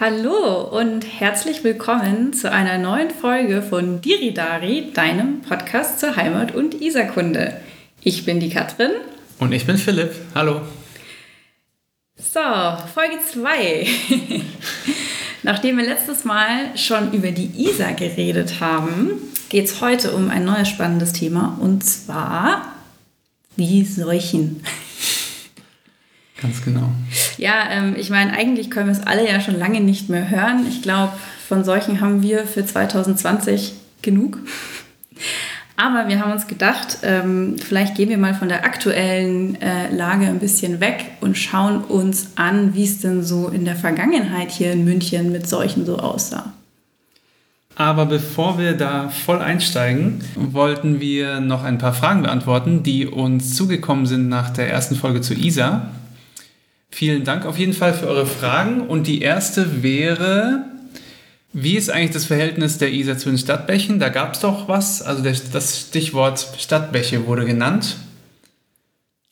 Hallo und herzlich willkommen zu einer neuen Folge von Diridari, deinem Podcast zur Heimat- und Isarkunde. Ich bin die Katrin. Und ich bin Philipp. Hallo. So, Folge 2. Nachdem wir letztes Mal schon über die Isar geredet haben, geht es heute um ein neues spannendes Thema und zwar die Seuchen. Ganz genau. Ja, ähm, ich meine, eigentlich können wir es alle ja schon lange nicht mehr hören. Ich glaube, von solchen haben wir für 2020 genug. Aber wir haben uns gedacht, ähm, vielleicht gehen wir mal von der aktuellen äh, Lage ein bisschen weg und schauen uns an, wie es denn so in der Vergangenheit hier in München mit Seuchen so aussah. Aber bevor wir da voll einsteigen, wollten wir noch ein paar Fragen beantworten, die uns zugekommen sind nach der ersten Folge zu ISA. Vielen Dank auf jeden Fall für eure Fragen. Und die erste wäre, wie ist eigentlich das Verhältnis der Isar zu den Stadtbächen? Da gab es doch was. Also das Stichwort Stadtbäche wurde genannt.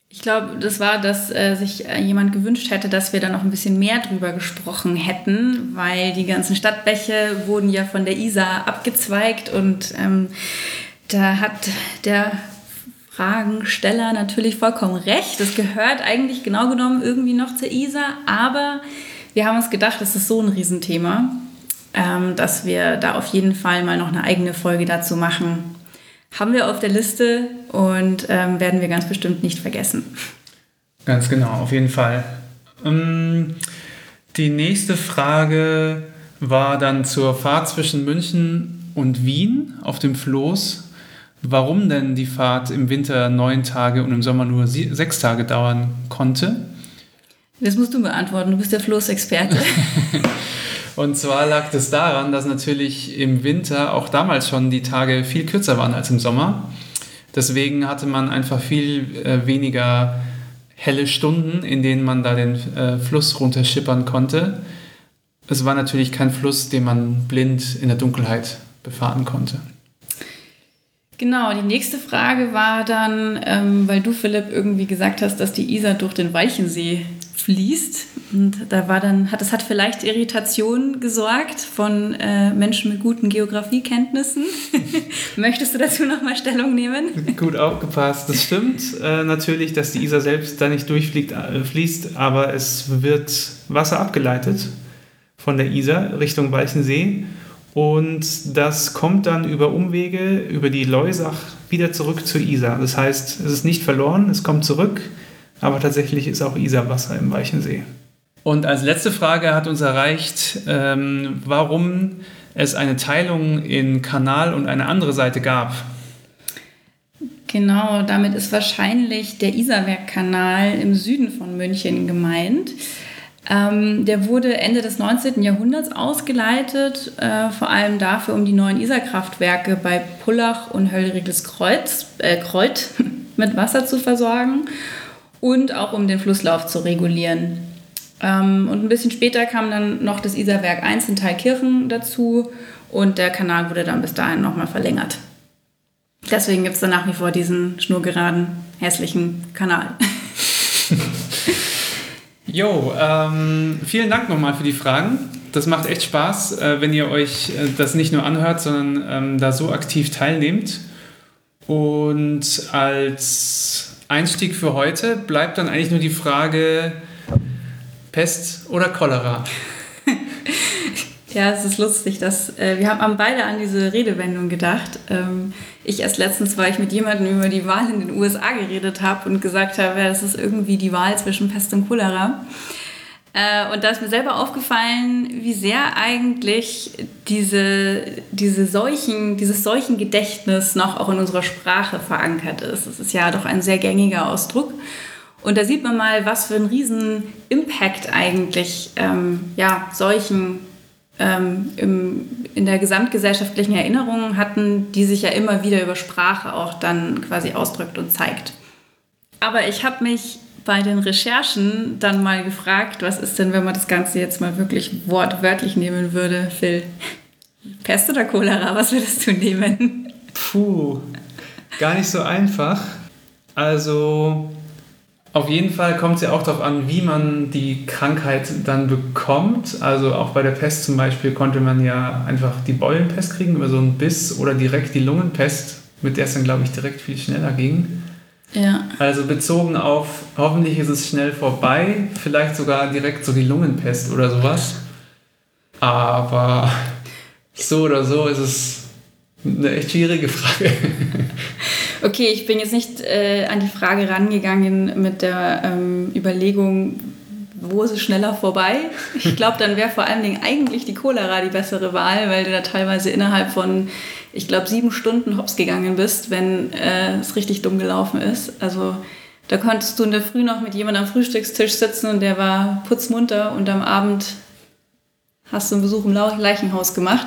Ich glaube, das war, dass äh, sich äh, jemand gewünscht hätte, dass wir da noch ein bisschen mehr drüber gesprochen hätten, weil die ganzen Stadtbäche wurden ja von der Isar abgezweigt und ähm, da hat der Fragensteller natürlich vollkommen recht. Das gehört eigentlich genau genommen irgendwie noch zur ISA, aber wir haben uns gedacht, das ist so ein Riesenthema, ähm, dass wir da auf jeden Fall mal noch eine eigene Folge dazu machen. Haben wir auf der Liste und ähm, werden wir ganz bestimmt nicht vergessen. Ganz genau, auf jeden Fall. Ähm, die nächste Frage war dann zur Fahrt zwischen München und Wien auf dem Floß warum denn die Fahrt im Winter neun Tage und im Sommer nur sechs Tage dauern konnte. Das musst du beantworten, du bist der Floßexperte. und zwar lag das daran, dass natürlich im Winter auch damals schon die Tage viel kürzer waren als im Sommer. Deswegen hatte man einfach viel äh, weniger helle Stunden, in denen man da den äh, Fluss runterschippern konnte. Es war natürlich kein Fluss, den man blind in der Dunkelheit befahren konnte. Genau, die nächste Frage war dann, ähm, weil du, Philipp, irgendwie gesagt hast, dass die Isar durch den Walchensee fließt. Und da war dann, hat, das hat vielleicht Irritation gesorgt von äh, Menschen mit guten Geografiekenntnissen. Möchtest du dazu nochmal Stellung nehmen? Gut aufgepasst. Das stimmt äh, natürlich, dass die Isar selbst da nicht durchfließt, äh, fließt, aber es wird Wasser abgeleitet von der Isar Richtung Walchensee. Und das kommt dann über Umwege, über die Leusach wieder zurück zur Isar. Das heißt, es ist nicht verloren, es kommt zurück, aber tatsächlich ist auch Isarwasser im Weichensee. Und als letzte Frage hat uns erreicht, ähm, warum es eine Teilung in Kanal und eine andere Seite gab. Genau, damit ist wahrscheinlich der Isarwerkkanal im Süden von München gemeint. Ähm, der wurde Ende des 19. Jahrhunderts ausgeleitet, äh, vor allem dafür, um die neuen Isarkraftwerke bei Pullach und Höllriegels Kreuz, äh, Kreuth mit Wasser zu versorgen und auch um den Flusslauf zu regulieren. Ähm, und ein bisschen später kam dann noch das Isarwerk 1 in Thalkirchen dazu und der Kanal wurde dann bis dahin nochmal verlängert. Deswegen gibt es dann nach wie vor diesen schnurgeraden, hässlichen Kanal. Jo, ähm, vielen Dank nochmal für die Fragen. Das macht echt Spaß, äh, wenn ihr euch äh, das nicht nur anhört, sondern ähm, da so aktiv teilnehmt. Und als Einstieg für heute bleibt dann eigentlich nur die Frage, Pest oder Cholera? Ja, es ist lustig, dass äh, wir haben beide an diese Redewendung gedacht. Ähm, ich erst letztens, weil ich mit jemandem über die Wahl in den USA geredet habe und gesagt habe, ja, das ist irgendwie die Wahl zwischen Pest und Cholera. Äh, und da ist mir selber aufgefallen, wie sehr eigentlich diese, diese Seuchen, dieses Seuchengedächtnis noch auch in unserer Sprache verankert ist. Das ist ja doch ein sehr gängiger Ausdruck. Und da sieht man mal, was für einen riesen Impact eigentlich ähm, ja, Seuchen ähm, im, in der gesamtgesellschaftlichen Erinnerung hatten, die sich ja immer wieder über Sprache auch dann quasi ausdrückt und zeigt. Aber ich habe mich bei den Recherchen dann mal gefragt, was ist denn, wenn man das Ganze jetzt mal wirklich wortwörtlich nehmen würde, Phil? Pest oder Cholera, was würdest du nehmen? Puh, gar nicht so einfach. Also Auf jeden Fall kommt es ja auch darauf an, wie man die Krankheit dann bekommt. Also auch bei der Pest zum Beispiel konnte man ja einfach die Beulenpest kriegen über so einen Biss oder direkt die Lungenpest, mit der es dann, glaube ich, direkt viel schneller ging. Ja. Also bezogen auf, hoffentlich ist es schnell vorbei, vielleicht sogar direkt so die Lungenpest oder sowas. Aber so oder so ist es eine echt schwierige Frage. Okay, ich bin jetzt nicht äh, an die Frage rangegangen mit der ähm, Überlegung, wo ist es schneller vorbei? Ich glaube, dann wäre vor allen Dingen eigentlich die Cholera die bessere Wahl, weil du da teilweise innerhalb von, ich glaube, sieben Stunden hops gegangen bist, wenn äh, es richtig dumm gelaufen ist. Also da konntest du in der Früh noch mit jemandem am Frühstückstisch sitzen und der war putzmunter und am Abend hast du einen Besuch im Leichenhaus gemacht.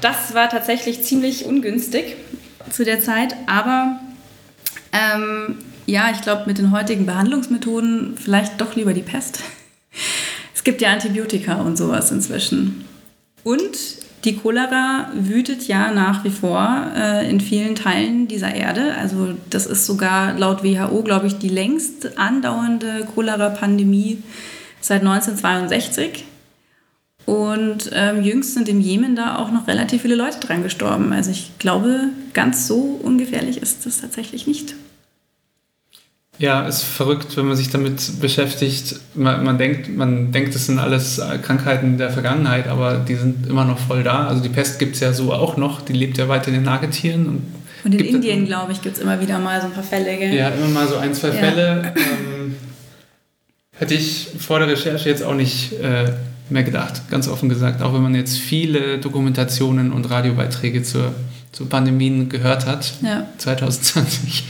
Das war tatsächlich ziemlich ungünstig zu der Zeit, aber ähm, ja, ich glaube, mit den heutigen Behandlungsmethoden vielleicht doch lieber die Pest. Es gibt ja Antibiotika und sowas inzwischen. Und die Cholera wütet ja nach wie vor äh, in vielen Teilen dieser Erde. Also das ist sogar laut WHO, glaube ich, die längst andauernde Cholera-Pandemie seit 1962. Und ähm, jüngst sind im Jemen da auch noch relativ viele Leute dran gestorben. Also ich glaube, ganz so ungefährlich ist das tatsächlich nicht. Ja, ist verrückt, wenn man sich damit beschäftigt. Man, man, denkt, man denkt, das sind alles Krankheiten der Vergangenheit, aber die sind immer noch voll da. Also die Pest gibt es ja so auch noch, die lebt ja weiter in den Nagetieren. Und, und in Indien, glaube ich, gibt es immer wieder mal so ein paar Fälle. Gell? Ja, immer mal so ein, zwei ja. Fälle. Ähm, hätte ich vor der Recherche jetzt auch nicht äh, mehr gedacht, ganz offen gesagt. Auch wenn man jetzt viele Dokumentationen und Radiobeiträge zur, zu Pandemien gehört hat, ja. 2020.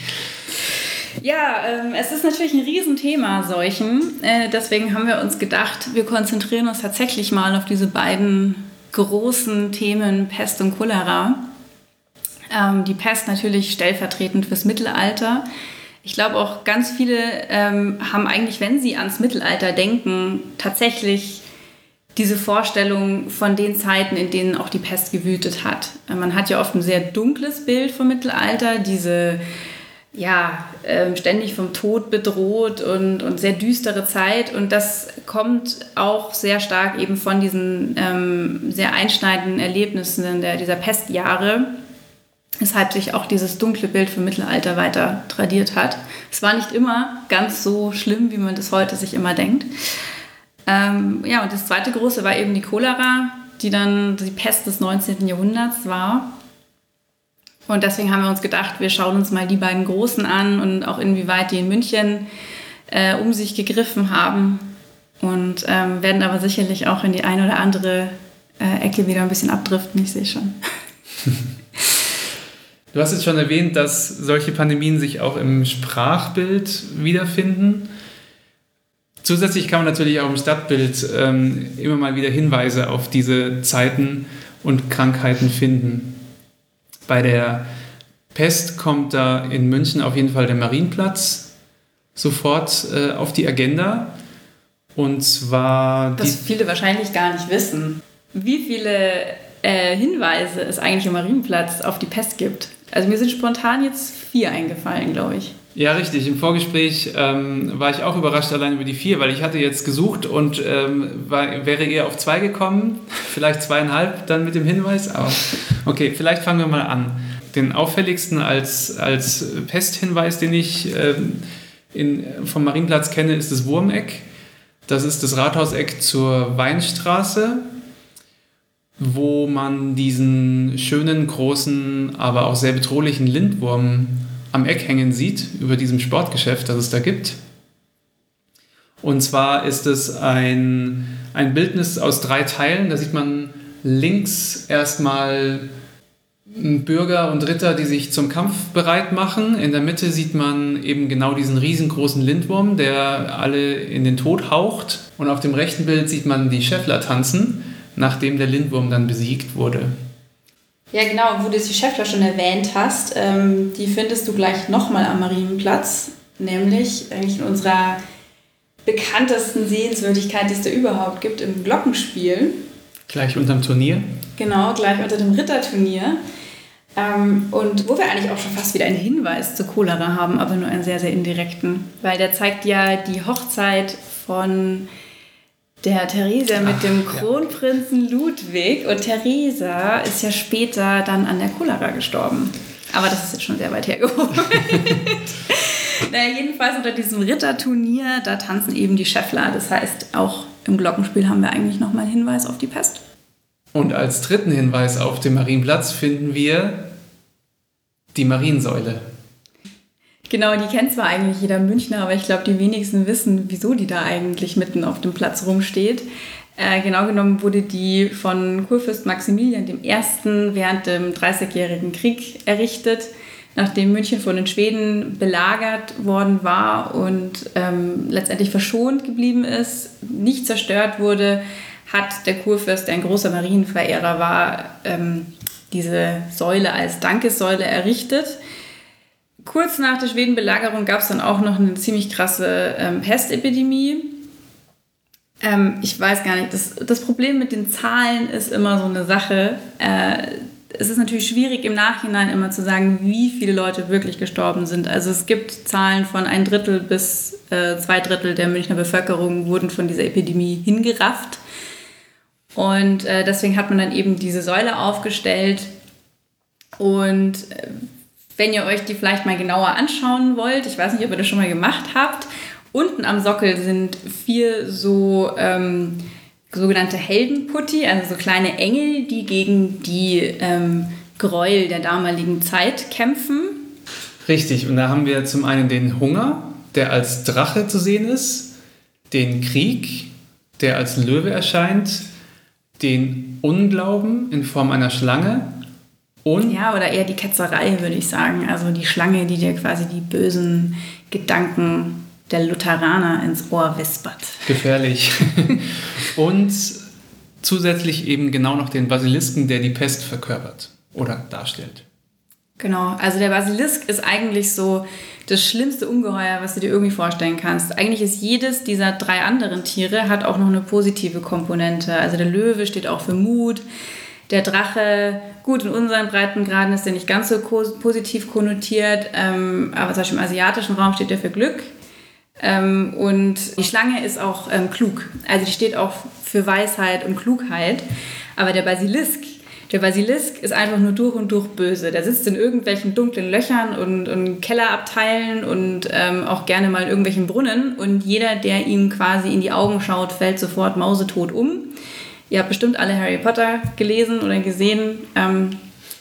Ja, ähm, es ist natürlich ein Riesenthema, Seuchen. Äh, deswegen haben wir uns gedacht, wir konzentrieren uns tatsächlich mal auf diese beiden großen Themen Pest und Cholera. Ähm, die Pest natürlich stellvertretend fürs Mittelalter. Ich glaube auch ganz viele ähm, haben eigentlich, wenn sie ans Mittelalter denken, tatsächlich diese Vorstellung von den Zeiten, in denen auch die Pest gewütet hat. Man hat ja oft ein sehr dunkles Bild vom Mittelalter, diese ja, ähm, ständig vom Tod bedroht und, und sehr düstere Zeit. Und das kommt auch sehr stark eben von diesen ähm, sehr einschneidenden Erlebnissen der, dieser Pestjahre, weshalb sich auch dieses dunkle Bild vom Mittelalter weiter tradiert hat. Es war nicht immer ganz so schlimm, wie man das heute sich immer denkt. Ähm, ja, und das zweite große war eben die Cholera, die dann die Pest des 19. Jahrhunderts war. Und deswegen haben wir uns gedacht, wir schauen uns mal die beiden Großen an und auch inwieweit die in München äh, um sich gegriffen haben. Und ähm, werden aber sicherlich auch in die eine oder andere äh, Ecke wieder ein bisschen abdriften, ich sehe schon. Du hast jetzt schon erwähnt, dass solche Pandemien sich auch im Sprachbild wiederfinden. Zusätzlich kann man natürlich auch im Stadtbild ähm, immer mal wieder Hinweise auf diese Zeiten und Krankheiten finden. Bei der Pest kommt da in München auf jeden Fall der Marienplatz sofort äh, auf die Agenda. Und zwar. Was viele wahrscheinlich gar nicht wissen. Wie viele äh, Hinweise es eigentlich am Marienplatz auf die Pest gibt. Also mir sind spontan jetzt vier eingefallen, glaube ich. Ja, richtig. Im Vorgespräch ähm, war ich auch überrascht allein über die vier, weil ich hatte jetzt gesucht und ähm, war, wäre eher auf zwei gekommen, vielleicht zweieinhalb dann mit dem Hinweis. Aber okay, vielleicht fangen wir mal an. Den auffälligsten als, als Pesthinweis, den ich ähm, in, vom Marienplatz kenne, ist das Wurmeck. Das ist das Rathauseck zur Weinstraße, wo man diesen schönen, großen, aber auch sehr bedrohlichen Lindwurm am Eck hängen sieht, über diesem Sportgeschäft, das es da gibt. Und zwar ist es ein, ein Bildnis aus drei Teilen. Da sieht man links erstmal Bürger und Ritter, die sich zum Kampf bereit machen. In der Mitte sieht man eben genau diesen riesengroßen Lindwurm, der alle in den Tod haucht. Und auf dem rechten Bild sieht man die Scheffler tanzen, nachdem der Lindwurm dann besiegt wurde. Ja, genau, wo du die Schäffler schon erwähnt hast, ähm, die findest du gleich nochmal am Marienplatz, nämlich eigentlich in unserer bekanntesten Sehenswürdigkeit, die es da überhaupt gibt, im Glockenspiel. Gleich unterm Turnier? Genau, gleich unter dem Ritterturnier. Ähm, und wo wir eigentlich auch schon fast wieder einen Hinweis zur Cholera haben, aber nur einen sehr, sehr indirekten. Weil der zeigt ja die Hochzeit von der Theresa mit dem Kronprinzen ja. Ludwig. Und Theresa ist ja später dann an der Cholera gestorben. Aber das ist jetzt schon sehr weit hergeholt. naja, jedenfalls unter diesem Ritterturnier, da tanzen eben die Scheffler. Das heißt, auch im Glockenspiel haben wir eigentlich nochmal einen Hinweis auf die Pest. Und als dritten Hinweis auf dem Marienplatz finden wir die Mariensäule. Genau, die kennt zwar eigentlich jeder Münchner, aber ich glaube, die wenigsten wissen, wieso die da eigentlich mitten auf dem Platz rumsteht. Äh, genau genommen wurde die von Kurfürst Maximilian I. während dem Dreißigjährigen Krieg errichtet, nachdem München von den Schweden belagert worden war und ähm, letztendlich verschont geblieben ist, nicht zerstört wurde, hat der Kurfürst, der ein großer Marienverehrer war, ähm, diese Säule als Dankessäule errichtet. Kurz nach der Schwedenbelagerung gab es dann auch noch eine ziemlich krasse ähm, Pestepidemie. Ähm, ich weiß gar nicht, das, das Problem mit den Zahlen ist immer so eine Sache. Äh, es ist natürlich schwierig im Nachhinein immer zu sagen, wie viele Leute wirklich gestorben sind. Also es gibt Zahlen von ein Drittel bis äh, zwei Drittel der Münchner Bevölkerung wurden von dieser Epidemie hingerafft. Und äh, deswegen hat man dann eben diese Säule aufgestellt. Und äh, wenn ihr euch die vielleicht mal genauer anschauen wollt, ich weiß nicht, ob ihr das schon mal gemacht habt, unten am Sockel sind vier so ähm, sogenannte Heldenputti, also so kleine Engel, die gegen die ähm, Gräuel der damaligen Zeit kämpfen. Richtig, und da haben wir zum einen den Hunger, der als Drache zu sehen ist, den Krieg, der als Löwe erscheint, den Unglauben in Form einer Schlange und. Ja, oder eher die Ketzerei, würde ich sagen. Also die Schlange, die dir quasi die bösen Gedanken der Lutheraner ins Ohr wispert. Gefährlich. und zusätzlich eben genau noch den Basilisken, der die Pest verkörpert oder darstellt. Genau, also der Basilisk ist eigentlich so das schlimmste Ungeheuer, was du dir irgendwie vorstellen kannst. Eigentlich ist jedes dieser drei anderen Tiere hat auch noch eine positive Komponente. Also der Löwe steht auch für Mut. Der Drache, gut, in unseren Breitengraden ist der nicht ganz so positiv konnotiert, ähm, aber zum Beispiel im asiatischen Raum steht der für Glück. Ähm, und die Schlange ist auch ähm, klug. Also die steht auch für Weisheit und Klugheit. Aber der Basilisk, der Basilisk ist einfach nur durch und durch böse. Der sitzt in irgendwelchen dunklen Löchern und, und Kellerabteilen und ähm, auch gerne mal in irgendwelchen Brunnen. Und jeder, der ihm quasi in die Augen schaut, fällt sofort mausetot um. Ihr habt bestimmt alle Harry Potter gelesen oder gesehen ähm,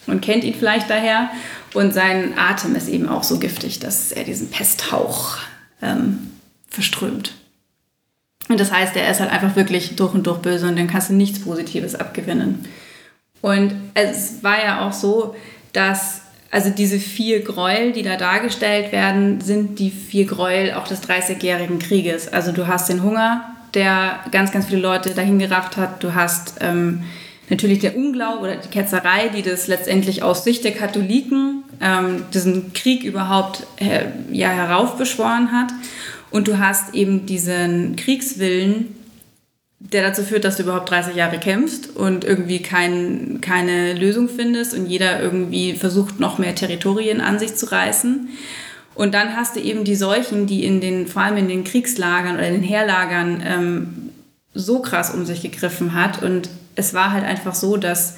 und kennt ihn vielleicht daher. Und sein Atem ist eben auch so giftig, dass er diesen Pesthauch ähm, verströmt. Und das heißt, er ist halt einfach wirklich durch und durch böse und dann kannst du nichts Positives abgewinnen. Und es war ja auch so, dass also diese vier Gräuel, die da dargestellt werden, sind die vier Gräuel auch des Dreißigjährigen Krieges. Also du hast den Hunger, der ganz, ganz viele Leute dahin gerafft hat. Du hast ähm, natürlich der Unglaube oder die Ketzerei, die das letztendlich aus Sicht der Katholiken ähm, diesen Krieg überhaupt äh, ja, heraufbeschworen hat. Und du hast eben diesen Kriegswillen, der dazu führt, dass du überhaupt 30 Jahre kämpfst und irgendwie kein, keine Lösung findest und jeder irgendwie versucht, noch mehr Territorien an sich zu reißen. Und dann hast du eben die Seuchen, die in den, vor allem in den Kriegslagern oder in den Heerlagern ähm, so krass um sich gegriffen hat. Und es war halt einfach so, dass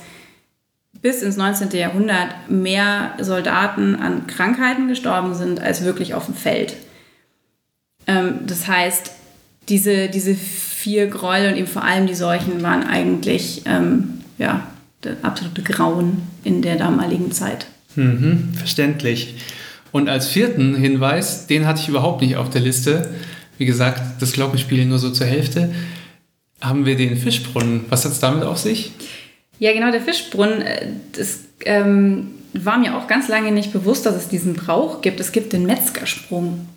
bis ins 19. Jahrhundert mehr Soldaten an Krankheiten gestorben sind, als wirklich auf dem Feld. Ähm, das heißt, diese, diese vier Gräuel und eben vor allem die Seuchen waren eigentlich ähm, ja, der absolute Grauen in der damaligen Zeit. Mhm, verständlich. Und als vierten Hinweis, den hatte ich überhaupt nicht auf der Liste. Wie gesagt, das Glockenspiel nur so zur Hälfte. Haben wir den Fischbrunnen. Was hat es damit auf sich? Ja, genau, der Fischbrunnen. Äh, das ähm, war mir auch ganz lange nicht bewusst, dass es diesen Brauch gibt. Es gibt den Metzgersprung.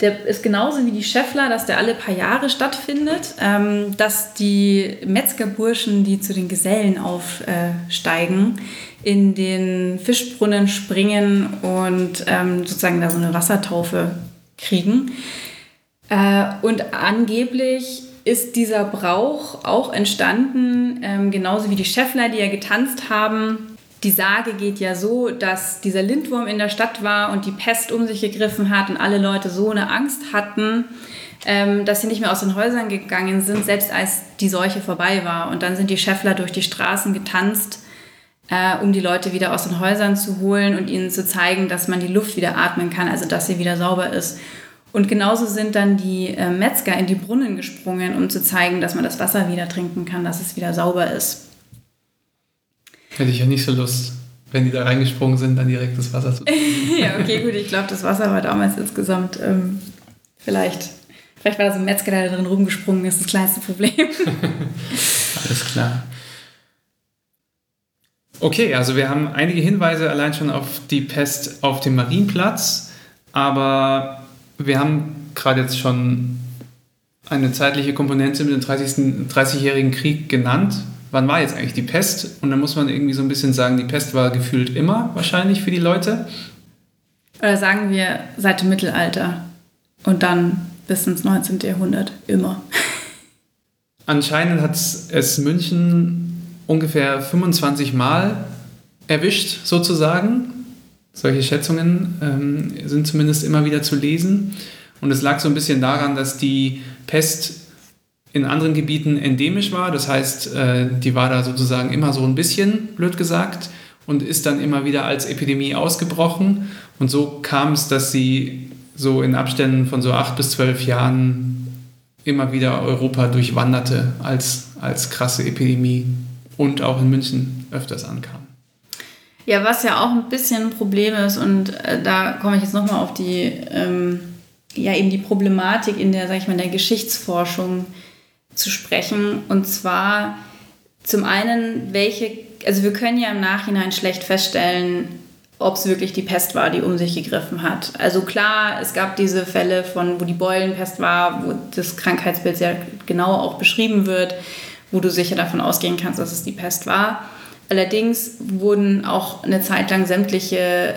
Der ist genauso wie die Scheffler, dass der alle paar Jahre stattfindet, ähm, dass die Metzgerburschen, die zu den Gesellen aufsteigen, in den Fischbrunnen springen und ähm, sozusagen da so eine Wassertaufe kriegen. Äh, und angeblich ist dieser Brauch auch entstanden, ähm, genauso wie die Scheffler, die ja getanzt haben, die Sage geht ja so, dass dieser Lindwurm in der Stadt war und die Pest um sich gegriffen hat und alle Leute so eine Angst hatten, ähm, dass sie nicht mehr aus den Häusern gegangen sind, selbst als die Seuche vorbei war. Und dann sind die Schäffler durch die Straßen getanzt, äh, um die Leute wieder aus den Häusern zu holen und ihnen zu zeigen, dass man die Luft wieder atmen kann, also dass sie wieder sauber ist. Und genauso sind dann die äh, Metzger in die Brunnen gesprungen, um zu zeigen, dass man das Wasser wieder trinken kann, dass es wieder sauber ist. Hätte ich ja nicht so Lust, wenn die da reingesprungen sind, dann direkt das Wasser zu ja, okay, gut. Ich glaube, das Wasser war damals insgesamt ähm, vielleicht, vielleicht war da so ein Metzger, der da drin rumgesprungen ist, das kleinste Problem. Alles klar. Okay, also wir haben einige Hinweise allein schon auf die Pest auf dem Marienplatz, aber wir haben gerade jetzt schon eine zeitliche Komponente mit dem 30. 30-jährigen Krieg genannt. Wann war jetzt eigentlich die Pest? Und dann muss man irgendwie so ein bisschen sagen, die Pest war gefühlt immer wahrscheinlich für die Leute. Oder sagen wir seit dem Mittelalter und dann bis ins 19. Jahrhundert immer. Anscheinend hat es München ungefähr 25 Mal erwischt, sozusagen. Solche Schätzungen ähm, sind zumindest immer wieder zu lesen. Und es lag so ein bisschen daran, dass die Pest in anderen Gebieten endemisch war. Das heißt, äh, die war da sozusagen immer so ein bisschen, blöd gesagt, und ist dann immer wieder als Epidemie ausgebrochen. Und so kam es, dass sie so in Abständen von so acht bis zwölf Jahren immer wieder Europa durchwanderte als, als krasse Epidemie und auch in München öfters ankam. Ja, was ja auch ein bisschen ein Problem ist, und äh, da komme ich jetzt nochmal auf die, ähm, ja, eben die Problematik in der, sag ich mal, der Geschichtsforschung zu sprechen. Und zwar zum einen, welche, also wir können ja im Nachhinein schlecht feststellen, ob es wirklich die Pest war, die um sich gegriffen hat. Also klar, es gab diese Fälle von, wo die Beulenpest war, wo das Krankheitsbild sehr genau auch beschrieben wird, wo du sicher davon ausgehen kannst, dass es die Pest war. Allerdings wurden auch eine Zeit lang sämtliche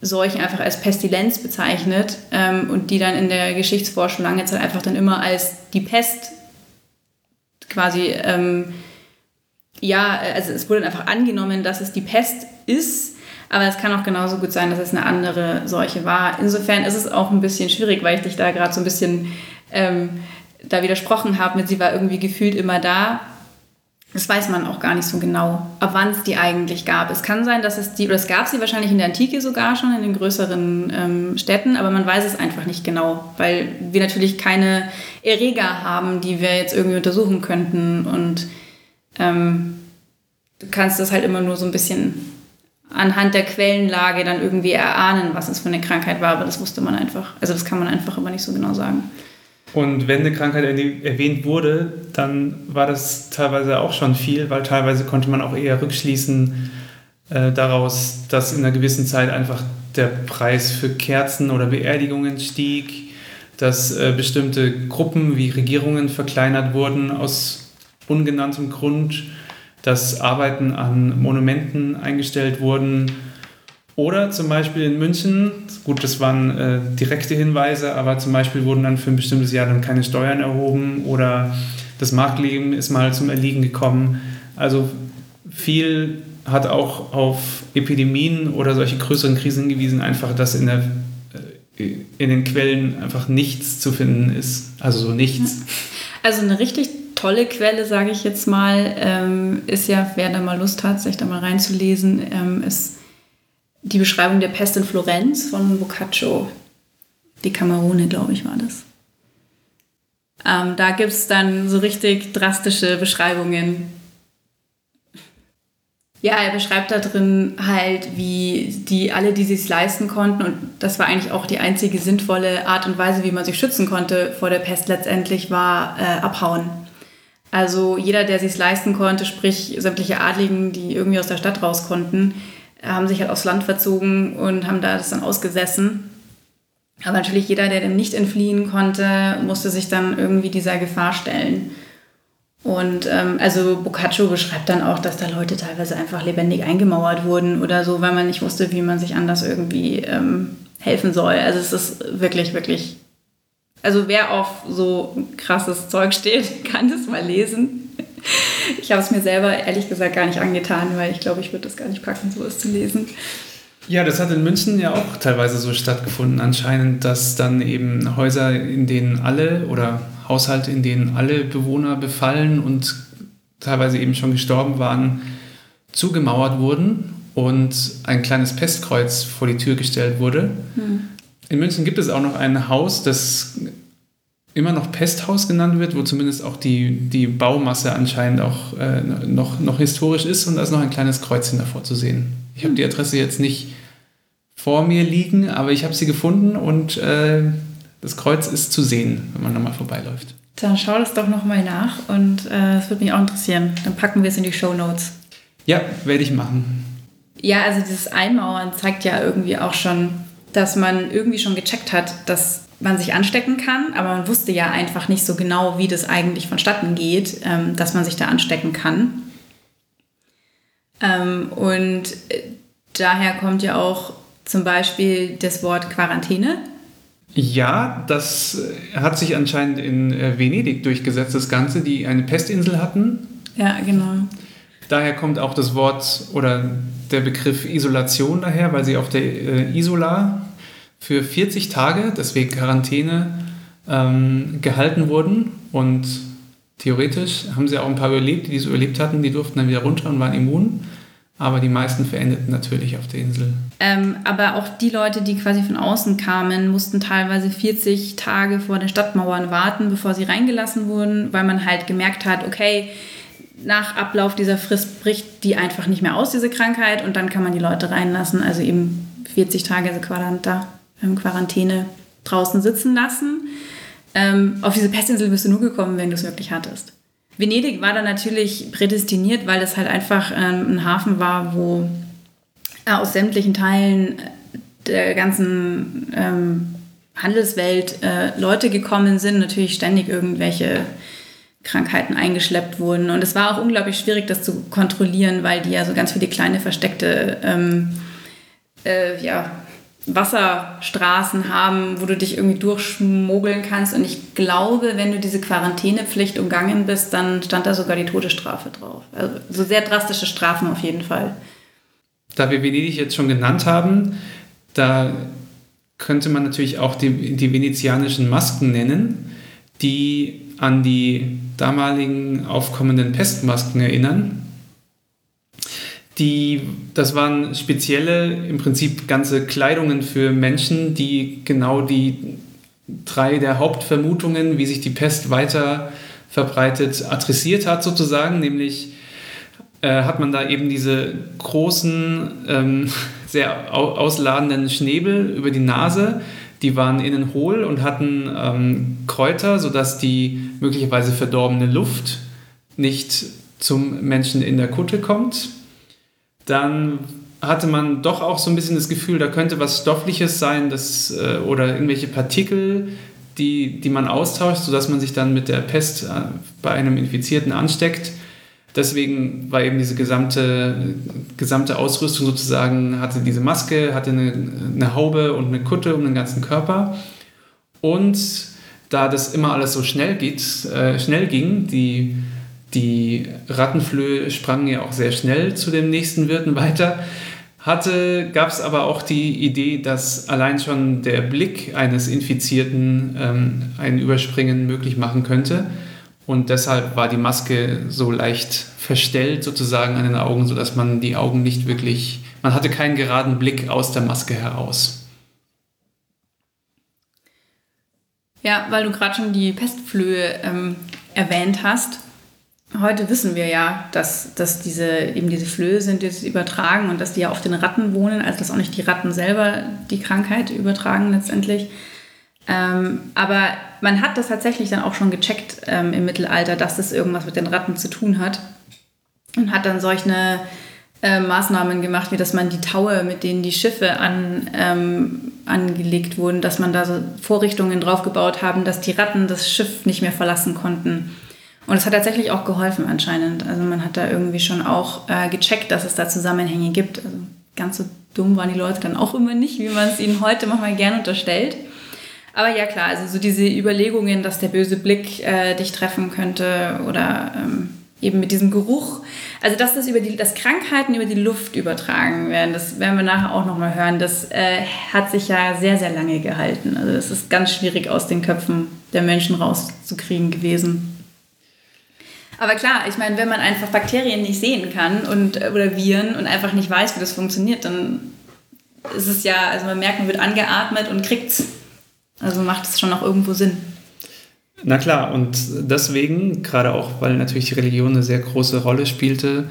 Seuchen einfach als Pestilenz bezeichnet ähm, und die dann in der Geschichtsforschung lange Zeit einfach dann immer als die Pest quasi, ähm, ja, also es wurde einfach angenommen, dass es die Pest ist, aber es kann auch genauso gut sein, dass es eine andere Seuche war. Insofern ist es auch ein bisschen schwierig, weil ich dich da gerade so ein bisschen ähm, da widersprochen habe mit, sie war irgendwie gefühlt immer da. Das weiß man auch gar nicht so genau, ab wann es die eigentlich gab. Es kann sein, dass es die, oder es gab sie wahrscheinlich in der Antike sogar schon, in den größeren ähm, Städten, aber man weiß es einfach nicht genau, weil wir natürlich keine Erreger haben, die wir jetzt irgendwie untersuchen könnten. Und ähm, du kannst das halt immer nur so ein bisschen anhand der Quellenlage dann irgendwie erahnen, was es für eine Krankheit war, aber das wusste man einfach. Also das kann man einfach immer nicht so genau sagen. Und wenn eine Krankheit erwähnt wurde, dann war das teilweise auch schon viel, weil teilweise konnte man auch eher rückschließen äh, daraus, dass in einer gewissen Zeit einfach der Preis für Kerzen oder Beerdigungen stieg, dass äh, bestimmte Gruppen wie Regierungen verkleinert wurden aus ungenanntem Grund, dass Arbeiten an Monumenten eingestellt wurden oder zum Beispiel in München, gut, das waren äh, direkte Hinweise, aber zum Beispiel wurden dann für ein bestimmtes Jahr dann keine Steuern erhoben oder das Marktleben ist mal zum Erliegen gekommen. Also viel hat auch auf Epidemien oder solche größeren Krisen hingewiesen, einfach, dass in, der, äh, in den Quellen einfach nichts zu finden ist. Also so nichts. Also eine richtig tolle Quelle, sage ich jetzt mal, ähm, ist ja, wer da mal Lust hat, sich da mal reinzulesen, ähm, ist die Beschreibung der Pest in Florenz von Boccaccio. Die Kamerone, glaube ich, war das. Ähm, da gibt es dann so richtig drastische Beschreibungen. Ja, er beschreibt da drin halt, wie die alle, die sich leisten konnten, und das war eigentlich auch die einzige sinnvolle Art und Weise, wie man sich schützen konnte vor der Pest letztendlich, war äh, abhauen. Also jeder, der sich leisten konnte, sprich sämtliche Adligen, die irgendwie aus der Stadt raus konnten, haben sich halt aufs Land verzogen und haben da das dann ausgesessen. Aber natürlich jeder, der dem nicht entfliehen konnte, musste sich dann irgendwie dieser Gefahr stellen. Und ähm, also Boccaccio beschreibt dann auch, dass da Leute teilweise einfach lebendig eingemauert wurden oder so, weil man nicht wusste, wie man sich anders irgendwie ähm, helfen soll. Also es ist wirklich, wirklich. Also wer auf so krasses Zeug steht, kann das mal lesen. ich habe es mir selber ehrlich gesagt gar nicht angetan, weil ich glaube, ich würde das gar nicht packen, sowas zu lesen. Ja, das hat in München ja auch teilweise so stattgefunden, anscheinend, dass dann eben Häuser, in denen alle oder Haushalte, in denen alle Bewohner befallen und teilweise eben schon gestorben waren, zugemauert wurden und ein kleines Pestkreuz vor die Tür gestellt wurde. Hm. In München gibt es auch noch ein Haus, das immer noch Pesthaus genannt wird, wo zumindest auch die, die Baumasse anscheinend auch äh, noch, noch historisch ist und da ist noch ein kleines Kreuzchen davor zu sehen. Ich habe die Adresse jetzt nicht vor mir liegen, aber ich habe sie gefunden und äh, das Kreuz ist zu sehen, wenn man nochmal vorbeiläuft. Dann schau das doch nochmal nach und äh, das würde mich auch interessieren. Dann packen wir es in die Show Notes. Ja, werde ich machen. Ja, also dieses Einmauern zeigt ja irgendwie auch schon, dass man irgendwie schon gecheckt hat, dass man sich anstecken kann, aber man wusste ja einfach nicht so genau, wie das eigentlich vonstatten geht, ähm, dass man sich da anstecken kann. Ähm, und äh, daher kommt ja auch zum Beispiel das Wort Quarantäne. Ja, das hat sich anscheinend in äh, Venedig durchgesetzt, das Ganze, die eine Pestinsel hatten. Ja, genau. Daher kommt auch das Wort oder der Begriff Isolation daher, weil sie auf der äh, Isola für 40 Tage, deswegen Quarantäne, ähm, gehalten wurden. Und theoretisch haben sie auch ein paar überlebt, die es überlebt hatten, die durften dann wieder runter und waren immun. Aber die meisten verendeten natürlich auf der Insel. Ähm, aber auch die Leute, die quasi von außen kamen, mussten teilweise 40 Tage vor den Stadtmauern warten, bevor sie reingelassen wurden, weil man halt gemerkt hat, okay, nach Ablauf dieser Frist bricht die einfach nicht mehr aus, diese Krankheit, und dann kann man die Leute reinlassen. Also eben 40 Tage also da Quarantäne draußen sitzen lassen. Ähm, auf diese Pestinsel bist du nur gekommen, wenn du es wirklich hattest. Venedig war da natürlich prädestiniert, weil es halt einfach ähm, ein Hafen war, wo äh, aus sämtlichen Teilen der ganzen ähm, Handelswelt äh, Leute gekommen sind, natürlich ständig irgendwelche Krankheiten eingeschleppt wurden. Und es war auch unglaublich schwierig, das zu kontrollieren, weil die ja so ganz viele kleine versteckte ähm, äh, ja, Wasserstraßen haben, wo du dich irgendwie durchschmuggeln kannst. Und ich glaube, wenn du diese Quarantänepflicht umgangen bist, dann stand da sogar die Todesstrafe drauf. Also so sehr drastische Strafen auf jeden Fall. Da wir Venedig jetzt schon genannt haben, da könnte man natürlich auch die, die venezianischen Masken nennen, die an die damaligen aufkommenden Pestmasken erinnern. Die, das waren spezielle, im Prinzip ganze Kleidungen für Menschen, die genau die drei der Hauptvermutungen, wie sich die Pest weiter verbreitet, adressiert hat sozusagen, nämlich äh, hat man da eben diese großen, ähm, sehr ausladenden Schnäbel über die Nase, die waren innen hohl und hatten ähm, Kräuter, sodass die möglicherweise verdorbene Luft nicht zum Menschen in der Kutte kommt dann hatte man doch auch so ein bisschen das Gefühl, da könnte was Stoffliches sein das, äh, oder irgendwelche Partikel, die, die man austauscht, sodass man sich dann mit der Pest äh, bei einem Infizierten ansteckt. Deswegen war eben diese gesamte, gesamte Ausrüstung sozusagen, hatte diese Maske, hatte eine, eine Haube und eine Kutte um den ganzen Körper. Und da das immer alles so schnell geht, äh, schnell ging, die die Rattenflöhe sprangen ja auch sehr schnell zu den nächsten Wirten weiter. Hatte, gab es aber auch die Idee, dass allein schon der Blick eines Infizierten ähm, ein Überspringen möglich machen könnte. Und deshalb war die Maske so leicht verstellt sozusagen an den Augen, sodass man die Augen nicht wirklich, man hatte keinen geraden Blick aus der Maske heraus. Ja, weil du gerade schon die Pestflöhe ähm, erwähnt hast. Heute wissen wir ja, dass, dass diese, eben diese Flöhe sind, die sie übertragen und dass die ja auf den Ratten wohnen, also dass auch nicht die Ratten selber die Krankheit übertragen letztendlich. Ähm, aber man hat das tatsächlich dann auch schon gecheckt ähm, im Mittelalter, dass das irgendwas mit den Ratten zu tun hat. Und hat dann solche äh, Maßnahmen gemacht, wie dass man die Taue, mit denen die Schiffe an, ähm, angelegt wurden, dass man da so Vorrichtungen draufgebaut haben, dass die Ratten das Schiff nicht mehr verlassen konnten. Und es hat tatsächlich auch geholfen anscheinend. Also man hat da irgendwie schon auch äh, gecheckt, dass es da Zusammenhänge gibt. Also ganz so dumm waren die Leute dann auch immer nicht, wie man es ihnen heute manchmal gerne unterstellt. Aber ja klar, also so diese Überlegungen, dass der böse Blick äh, dich treffen könnte oder ähm, eben mit diesem Geruch. Also dass das über die, dass Krankheiten über die Luft übertragen werden, das werden wir nachher auch nochmal hören. Das äh, hat sich ja sehr, sehr lange gehalten. Also das ist ganz schwierig aus den Köpfen der Menschen rauszukriegen gewesen. Aber klar, ich meine, wenn man einfach Bakterien nicht sehen kann und, äh, oder Viren und einfach nicht weiß, wie das funktioniert, dann ist es ja, also man merkt, man wird angeatmet und kriegt es. Also macht es schon auch irgendwo Sinn. Na klar, und deswegen, gerade auch, weil natürlich die Religion eine sehr große Rolle spielte,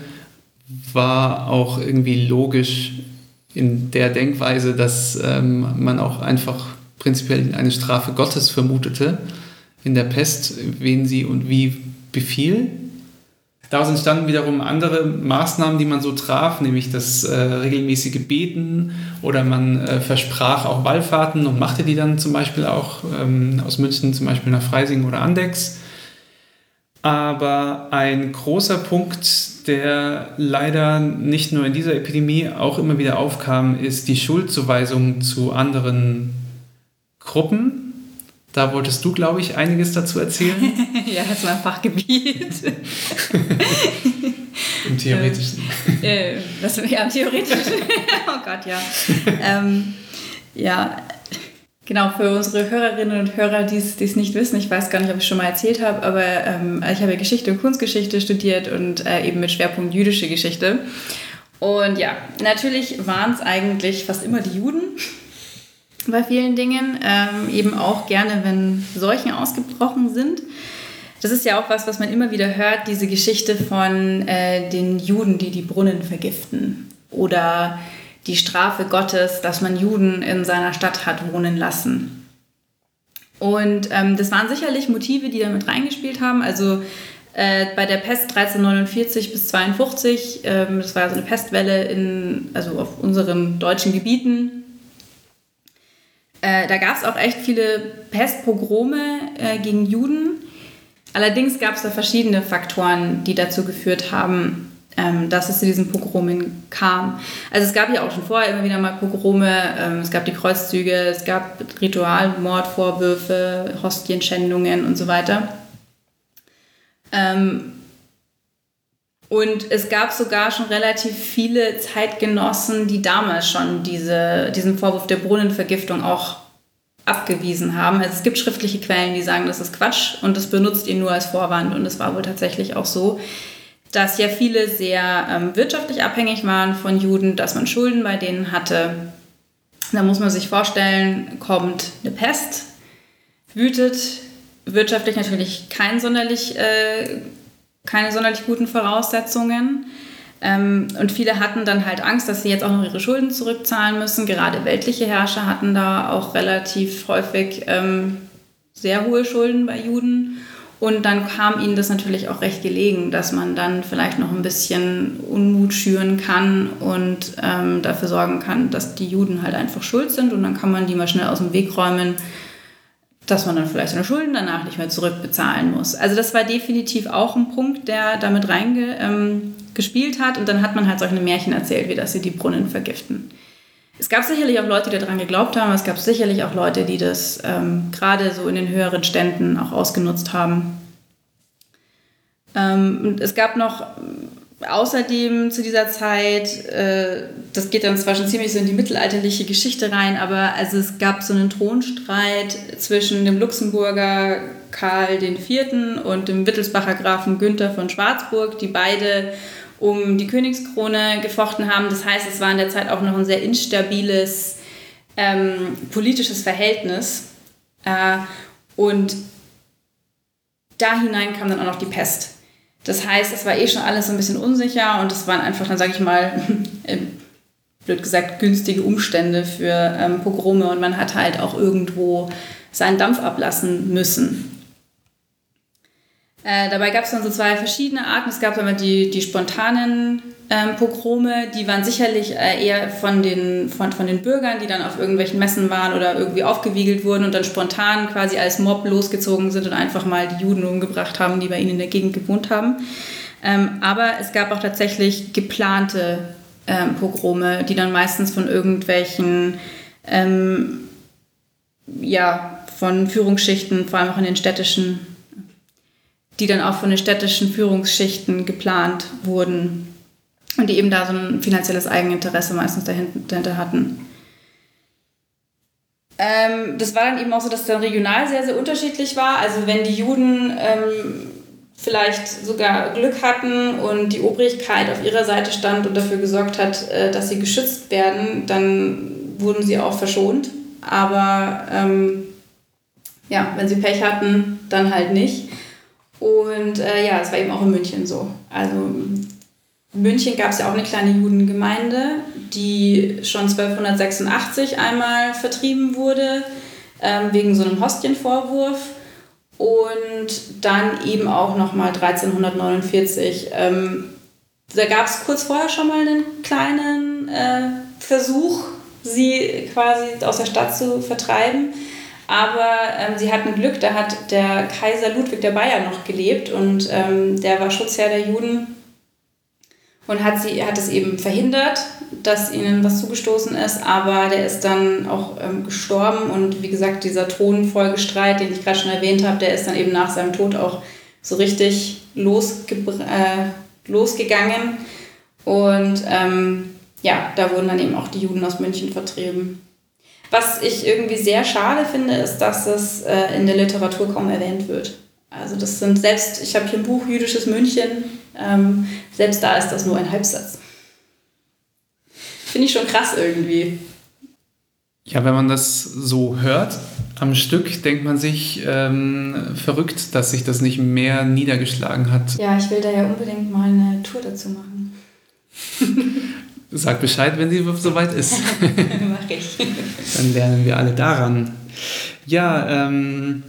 war auch irgendwie logisch in der Denkweise, dass ähm, man auch einfach prinzipiell eine Strafe Gottes vermutete in der Pest, wen sie und wie befiel. Daraus entstanden wiederum andere Maßnahmen, die man so traf, nämlich das äh, regelmäßige Beten oder man äh, versprach auch Wallfahrten und machte die dann zum Beispiel auch ähm, aus München zum Beispiel nach Freising oder Andex. Aber ein großer Punkt, der leider nicht nur in dieser Epidemie auch immer wieder aufkam, ist die Schuldzuweisung zu anderen Gruppen, da wolltest du, glaube ich, einiges dazu erzählen. ja, das ist mein Fachgebiet. Im Theoretischen. Äh, was, ja, im Theoretischen. oh Gott, ja. ähm, ja, genau, für unsere Hörerinnen und Hörer, die es nicht wissen, ich weiß gar nicht, ob ich schon mal erzählt habe, aber ähm, ich habe Geschichte und Kunstgeschichte studiert und äh, eben mit Schwerpunkt jüdische Geschichte. Und ja, natürlich waren es eigentlich fast immer die Juden bei vielen Dingen, ähm, eben auch gerne, wenn Seuchen ausgebrochen sind. Das ist ja auch was, was man immer wieder hört, diese Geschichte von äh, den Juden, die die Brunnen vergiften. Oder die Strafe Gottes, dass man Juden in seiner Stadt hat wohnen lassen. Und ähm, das waren sicherlich Motive, die damit reingespielt haben. Also äh, bei der Pest 1349 bis 52, ähm, das war so eine Pestwelle in, also auf unseren deutschen Gebieten, äh, da gab es auch echt viele Pestpogrome äh, gegen Juden. Allerdings gab es da verschiedene Faktoren, die dazu geführt haben, ähm, dass es zu diesen Pogromen kam. Also es gab ja auch schon vorher immer wieder mal Pogrome, ähm, es gab die Kreuzzüge, es gab Ritualmordvorwürfe, Hostienschändungen und so weiter. Ähm, und es gab sogar schon relativ viele Zeitgenossen, die damals schon diese, diesen Vorwurf der Brunnenvergiftung auch abgewiesen haben. Also es gibt schriftliche Quellen, die sagen, das ist Quatsch und das benutzt ihr nur als Vorwand. Und es war wohl tatsächlich auch so, dass ja viele sehr ähm, wirtschaftlich abhängig waren von Juden, dass man Schulden bei denen hatte. Da muss man sich vorstellen, kommt eine Pest, wütet, wirtschaftlich natürlich kein sonderlich äh, keine sonderlich guten Voraussetzungen. Ähm, und viele hatten dann halt Angst, dass sie jetzt auch noch ihre Schulden zurückzahlen müssen. Gerade weltliche Herrscher hatten da auch relativ häufig ähm, sehr hohe Schulden bei Juden. Und dann kam ihnen das natürlich auch recht gelegen, dass man dann vielleicht noch ein bisschen Unmut schüren kann und ähm, dafür sorgen kann, dass die Juden halt einfach schuld sind. Und dann kann man die mal schnell aus dem Weg räumen dass man dann vielleicht seine Schulden danach nicht mehr zurückbezahlen muss. Also das war definitiv auch ein Punkt, der damit reingespielt ähm, hat. Und dann hat man halt solche Märchen erzählt, wie dass sie die Brunnen vergiften. Es gab sicherlich auch Leute, die daran geglaubt haben. Es gab sicherlich auch Leute, die das ähm, gerade so in den höheren Ständen auch ausgenutzt haben. Ähm, es gab noch außerdem zu dieser Zeit, äh, das geht dann zwar schon ziemlich so in die mittelalterliche Geschichte rein, aber also es gab so einen Thronstreit zwischen dem Luxemburger Karl IV. und dem Wittelsbacher Grafen Günther von Schwarzburg, die beide um die Königskrone gefochten haben. Das heißt, es war in der Zeit auch noch ein sehr instabiles ähm, politisches Verhältnis. Äh, und da hinein kam dann auch noch die Pest. Das heißt, es war eh schon alles so ein bisschen unsicher und es waren einfach dann, sage ich mal, äh, blöd gesagt, günstige Umstände für ähm, Pogrome und man hat halt auch irgendwo seinen Dampf ablassen müssen. Äh, dabei gab es dann so zwei verschiedene Arten. Es gab einmal die, die spontanen ähm, Pogrome, die waren sicherlich äh, eher von den, von, von den Bürgern, die dann auf irgendwelchen Messen waren oder irgendwie aufgewiegelt wurden und dann spontan quasi als Mob losgezogen sind und einfach mal die Juden umgebracht haben, die bei ihnen in der Gegend gewohnt haben. Ähm, aber es gab auch tatsächlich geplante ähm, Pogrome, die dann meistens von irgendwelchen ähm, ja, von Führungsschichten, vor allem auch in den städtischen die dann auch von den städtischen Führungsschichten geplant wurden und die eben da so ein finanzielles Eigeninteresse meistens dahinter hatten. Ähm, das war dann eben auch so, dass es dann regional sehr, sehr unterschiedlich war. Also wenn die Juden ähm, vielleicht sogar Glück hatten und die Obrigkeit auf ihrer Seite stand und dafür gesorgt hat, äh, dass sie geschützt werden, dann wurden sie auch verschont. Aber ähm, ja, wenn sie Pech hatten, dann halt nicht. Und äh, ja, es war eben auch in München so. Also in München gab es ja auch eine kleine Judengemeinde, die schon 1286 einmal vertrieben wurde, ähm, wegen so einem Hostienvorwurf. Und dann eben auch nochmal 1349. Ähm, da gab es kurz vorher schon mal einen kleinen äh, Versuch, sie quasi aus der Stadt zu vertreiben. Aber ähm, sie hatten Glück, da hat der Kaiser Ludwig der Bayer noch gelebt und ähm, der war Schutzherr der Juden und hat, sie, hat es eben verhindert, dass ihnen was zugestoßen ist, aber der ist dann auch ähm, gestorben und wie gesagt, dieser Thronfolgestreit, den ich gerade schon erwähnt habe, der ist dann eben nach seinem Tod auch so richtig losge äh, losgegangen und ähm, ja, da wurden dann eben auch die Juden aus München vertrieben. Was ich irgendwie sehr schade finde, ist, dass es äh, in der Literatur kaum erwähnt wird. Also das sind selbst, ich habe hier ein Buch Jüdisches München, ähm, selbst da ist das nur ein Halbsatz. Finde ich schon krass irgendwie. Ja, wenn man das so hört am Stück, denkt man sich ähm, verrückt, dass sich das nicht mehr niedergeschlagen hat. Ja, ich will da ja unbedingt mal eine Tour dazu machen. Sag Bescheid, wenn sie soweit ist. Mach ich. Dann lernen wir alle daran. Ja, ähm,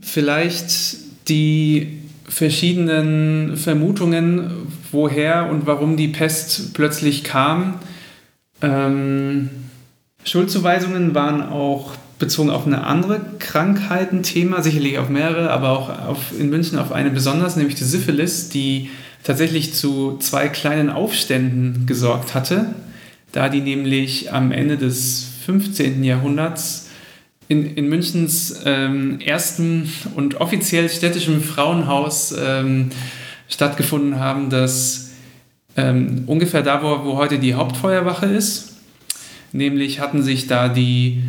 vielleicht die verschiedenen Vermutungen, woher und warum die Pest plötzlich kam. Ähm, Schuldzuweisungen waren auch bezogen auf eine andere Krankheit ein Thema, sicherlich auf mehrere, aber auch auf, in München auf eine besonders, nämlich die Syphilis, die tatsächlich zu zwei kleinen Aufständen gesorgt hatte, da die nämlich am Ende des 15. Jahrhunderts in, in Münchens ähm, ersten und offiziell städtischem Frauenhaus ähm, stattgefunden haben, das ähm, ungefähr da, wo, wo heute die Hauptfeuerwache ist. Nämlich hatten sich da die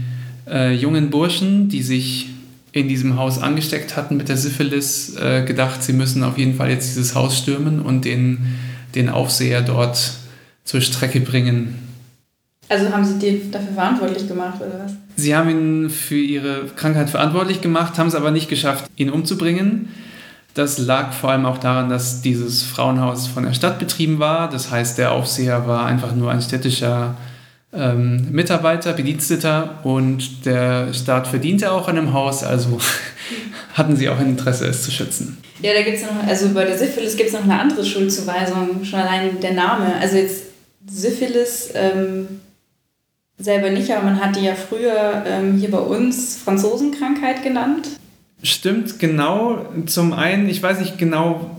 äh, jungen Burschen, die sich in diesem Haus angesteckt hatten mit der Syphilis, äh, gedacht, sie müssen auf jeden Fall jetzt dieses Haus stürmen und den, den Aufseher dort zur Strecke bringen. Also haben sie den dafür verantwortlich gemacht, oder was? Sie haben ihn für ihre Krankheit verantwortlich gemacht, haben es aber nicht geschafft, ihn umzubringen. Das lag vor allem auch daran, dass dieses Frauenhaus von der Stadt betrieben war. Das heißt, der Aufseher war einfach nur ein städtischer ähm, Mitarbeiter, Bediensteter und der Staat verdiente auch an dem Haus, also hatten sie auch ein Interesse, es zu schützen. Ja, da gibt es noch, also bei der Syphilis gibt es noch eine andere Schuldzuweisung, schon allein der Name. Also jetzt Syphilis ähm, selber nicht, aber man hat die ja früher ähm, hier bei uns Franzosenkrankheit genannt. Stimmt, genau. Zum einen, ich weiß nicht genau,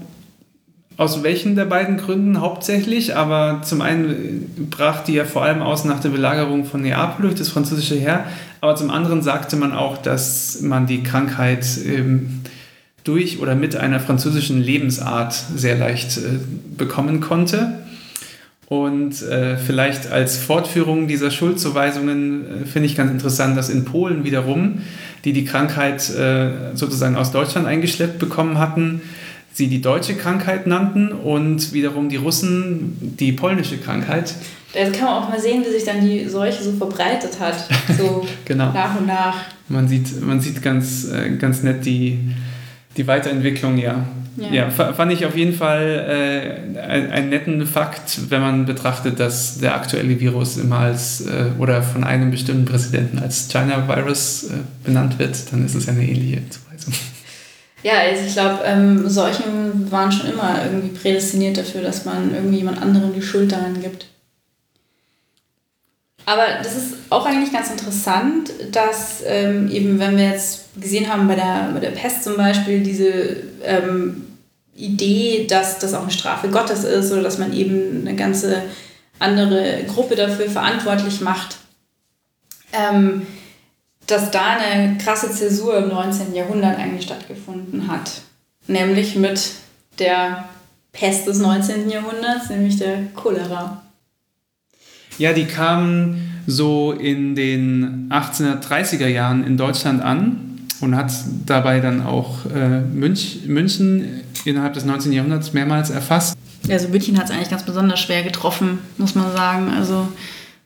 aus welchen der beiden Gründen hauptsächlich, aber zum einen brach die ja vor allem aus nach der Belagerung von Neapel durch das französische Heer, aber zum anderen sagte man auch, dass man die Krankheit ähm, durch oder mit einer französischen Lebensart sehr leicht äh, bekommen konnte. Und äh, vielleicht als Fortführung dieser Schuldzuweisungen äh, finde ich ganz interessant, dass in Polen wiederum, die die Krankheit äh, sozusagen aus Deutschland eingeschleppt bekommen hatten, sie die deutsche Krankheit nannten und wiederum die Russen die polnische Krankheit. Da kann man auch mal sehen, wie sich dann die Seuche so verbreitet hat, so genau. nach und nach. Man sieht, man sieht ganz, äh, ganz nett die, die Weiterentwicklung, ja. Ja. ja, fand ich auf jeden Fall äh, einen netten Fakt, wenn man betrachtet, dass der aktuelle Virus immer als äh, oder von einem bestimmten Präsidenten als China Virus äh, benannt wird, dann ist es eine ähnliche Zuweisung. Ja, also ich glaube, ähm, Seuchen waren schon immer irgendwie prädestiniert dafür, dass man irgendwie jemand anderem die Schuld daran gibt. Aber das ist auch eigentlich ganz interessant, dass ähm, eben, wenn wir jetzt gesehen haben bei der, bei der Pest zum Beispiel, diese ähm, Idee, dass das auch eine Strafe Gottes ist oder dass man eben eine ganze andere Gruppe dafür verantwortlich macht, ähm, dass da eine krasse Zäsur im 19. Jahrhundert eigentlich stattgefunden hat. Nämlich mit der Pest des 19. Jahrhunderts, nämlich der Cholera. Ja, die kamen so in den 1830er Jahren in Deutschland an und hat dabei dann auch äh, Münch, München innerhalb des 19. Jahrhunderts mehrmals erfasst. Also München hat es eigentlich ganz besonders schwer getroffen, muss man sagen. Also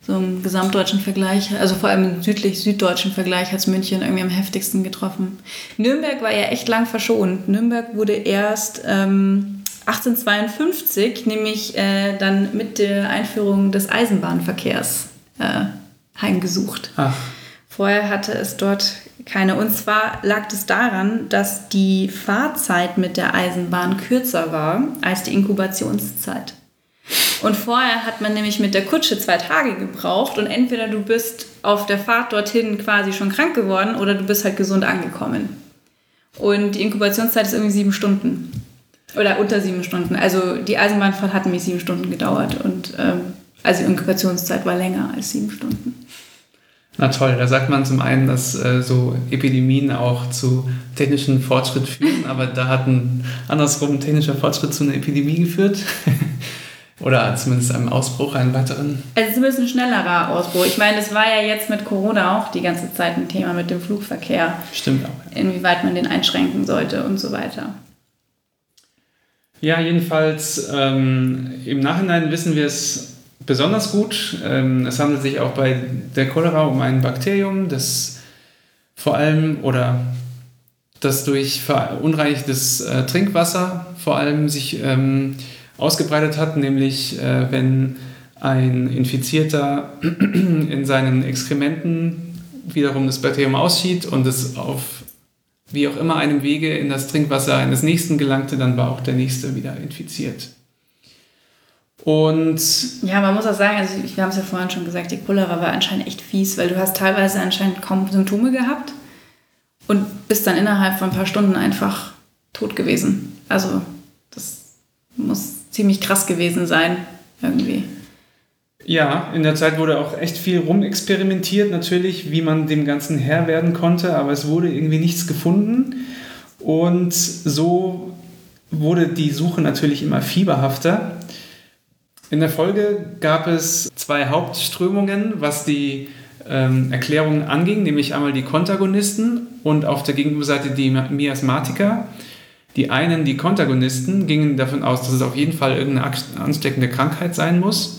so im gesamtdeutschen Vergleich, also vor allem im südlich-süddeutschen Vergleich hat es München irgendwie am heftigsten getroffen. Nürnberg war ja echt lang verschont. Nürnberg wurde erst ähm, 1852, nämlich äh, dann mit der Einführung des Eisenbahnverkehrs äh, heimgesucht. Ach. Vorher hatte es dort keine. Und zwar lag es daran, dass die Fahrzeit mit der Eisenbahn kürzer war als die Inkubationszeit. Und vorher hat man nämlich mit der Kutsche zwei Tage gebraucht und entweder du bist auf der Fahrt dorthin quasi schon krank geworden oder du bist halt gesund angekommen. Und die Inkubationszeit ist irgendwie sieben Stunden. Oder unter sieben Stunden. Also die Eisenbahnfahrt hat nämlich sieben Stunden gedauert und ähm, also die Inkubationszeit war länger als sieben Stunden. Na toll, da sagt man zum einen, dass äh, so Epidemien auch zu technischen Fortschritt führen, aber da hat ein andersrum technischer Fortschritt zu einer Epidemie geführt. Oder zumindest einem Ausbruch, einen weiteren? Also zumindest ein schnellerer Ausbruch. Ich meine, es war ja jetzt mit Corona auch die ganze Zeit ein Thema mit dem Flugverkehr. Stimmt auch. Inwieweit man den einschränken sollte und so weiter. Ja, jedenfalls ähm, im Nachhinein wissen wir es besonders gut. Ähm, es handelt sich auch bei der Cholera um ein Bakterium, das vor allem oder das durch verunreinigtes äh, Trinkwasser vor allem sich ähm, ausgebreitet hat, nämlich äh, wenn ein Infizierter in seinen Exkrementen wiederum das Bakterium ausschied und es auf wie auch immer einem Wege in das Trinkwasser eines Nächsten gelangte, dann war auch der Nächste wieder infiziert. Und ja, man muss auch sagen, also wir haben es ja vorhin schon gesagt, die Cholera war anscheinend echt fies, weil du hast teilweise anscheinend kaum Symptome gehabt und bist dann innerhalb von ein paar Stunden einfach tot gewesen. Also das muss ziemlich krass gewesen sein, irgendwie. Ja, in der Zeit wurde auch echt viel rumexperimentiert, natürlich, wie man dem Ganzen Herr werden konnte, aber es wurde irgendwie nichts gefunden. Und so wurde die Suche natürlich immer fieberhafter. In der Folge gab es zwei Hauptströmungen, was die ähm, Erklärungen anging, nämlich einmal die Kontagonisten und auf der Gegenüberseite die Miasmatiker. Die einen, die Kontagonisten, gingen davon aus, dass es auf jeden Fall irgendeine ansteckende Krankheit sein muss.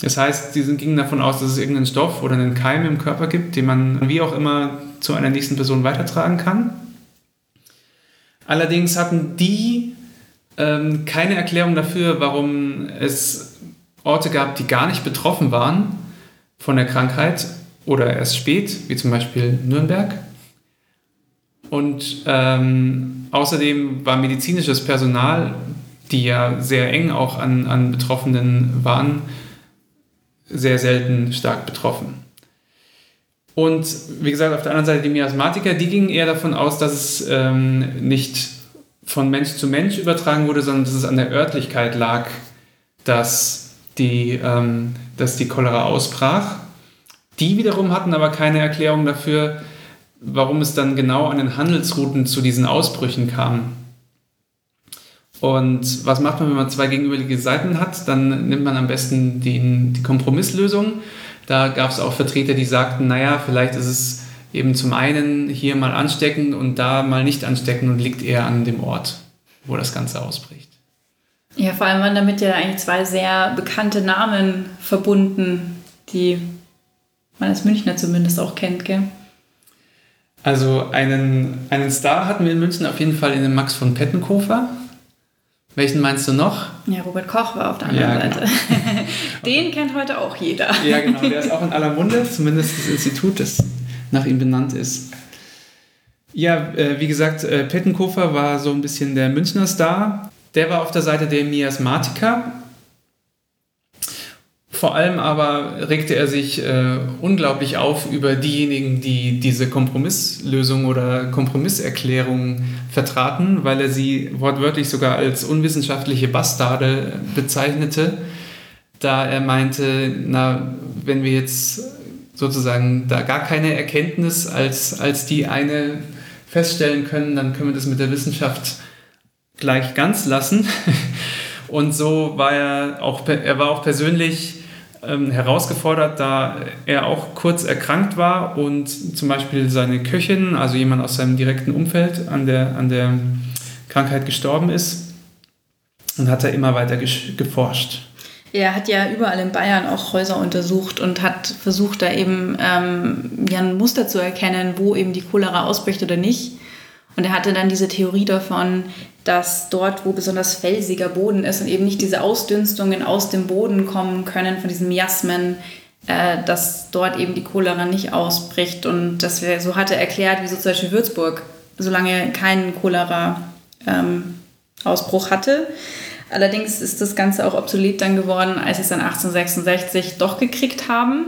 Das heißt, sie gingen davon aus, dass es irgendeinen Stoff oder einen Keim im Körper gibt, den man wie auch immer zu einer nächsten Person weitertragen kann. Allerdings hatten die ähm, keine Erklärung dafür, warum es Orte gab, die gar nicht betroffen waren von der Krankheit oder erst spät, wie zum Beispiel Nürnberg. Und ähm, außerdem war medizinisches Personal, die ja sehr eng auch an, an Betroffenen waren, sehr selten stark betroffen. Und wie gesagt, auf der anderen Seite die Miasmatiker, die gingen eher davon aus, dass es ähm, nicht von Mensch zu Mensch übertragen wurde, sondern dass es an der Örtlichkeit lag, dass die, ähm, dass die Cholera ausbrach. Die wiederum hatten aber keine Erklärung dafür, warum es dann genau an den Handelsrouten zu diesen Ausbrüchen kam. Und was macht man, wenn man zwei gegenüberliegende Seiten hat? Dann nimmt man am besten die, die Kompromisslösung. Da gab es auch Vertreter, die sagten, naja, vielleicht ist es eben zum einen hier mal anstecken und da mal nicht anstecken und liegt eher an dem Ort, wo das Ganze ausbricht. Ja, vor allem waren damit ja eigentlich zwei sehr bekannte Namen verbunden, die man als Münchner zumindest auch kennt, gell? Also einen, einen Star hatten wir in München auf jeden Fall in dem Max von Pettenkofer. Welchen meinst du noch? Ja, Robert Koch war auf der anderen ja, genau. Seite. Den kennt heute auch jeder. Ja, genau. Der ist auch in aller Munde, zumindest das Institut, das nach ihm benannt ist. Ja, äh, wie gesagt, äh, Pettenkofer war so ein bisschen der Münchner Star. Der war auf der Seite der Miasmatiker vor allem aber regte er sich äh, unglaublich auf über diejenigen, die diese Kompromisslösung oder Kompromisserklärung vertraten, weil er sie wortwörtlich sogar als unwissenschaftliche Bastarde bezeichnete, da er meinte, na, wenn wir jetzt sozusagen da gar keine Erkenntnis als, als die eine feststellen können, dann können wir das mit der Wissenschaft gleich ganz lassen. Und so war er auch, er war auch persönlich ähm, herausgefordert, da er auch kurz erkrankt war und zum Beispiel seine Köchin, also jemand aus seinem direkten Umfeld, an der, an der Krankheit gestorben ist. Und hat er immer weiter geforscht. Er hat ja überall in Bayern auch Häuser untersucht und hat versucht, da eben ähm, ja, ein Muster zu erkennen, wo eben die Cholera ausbricht oder nicht. Und er hatte dann diese Theorie davon, dass dort, wo besonders felsiger Boden ist und eben nicht diese Ausdünstungen aus dem Boden kommen können von diesen Miasmen, äh, dass dort eben die Cholera nicht ausbricht. Und das wär, so hatte er erklärt, wieso zum Beispiel Würzburg solange keinen Cholera-Ausbruch ähm, hatte. Allerdings ist das Ganze auch obsolet dann geworden, als sie es dann 1866 doch gekriegt haben.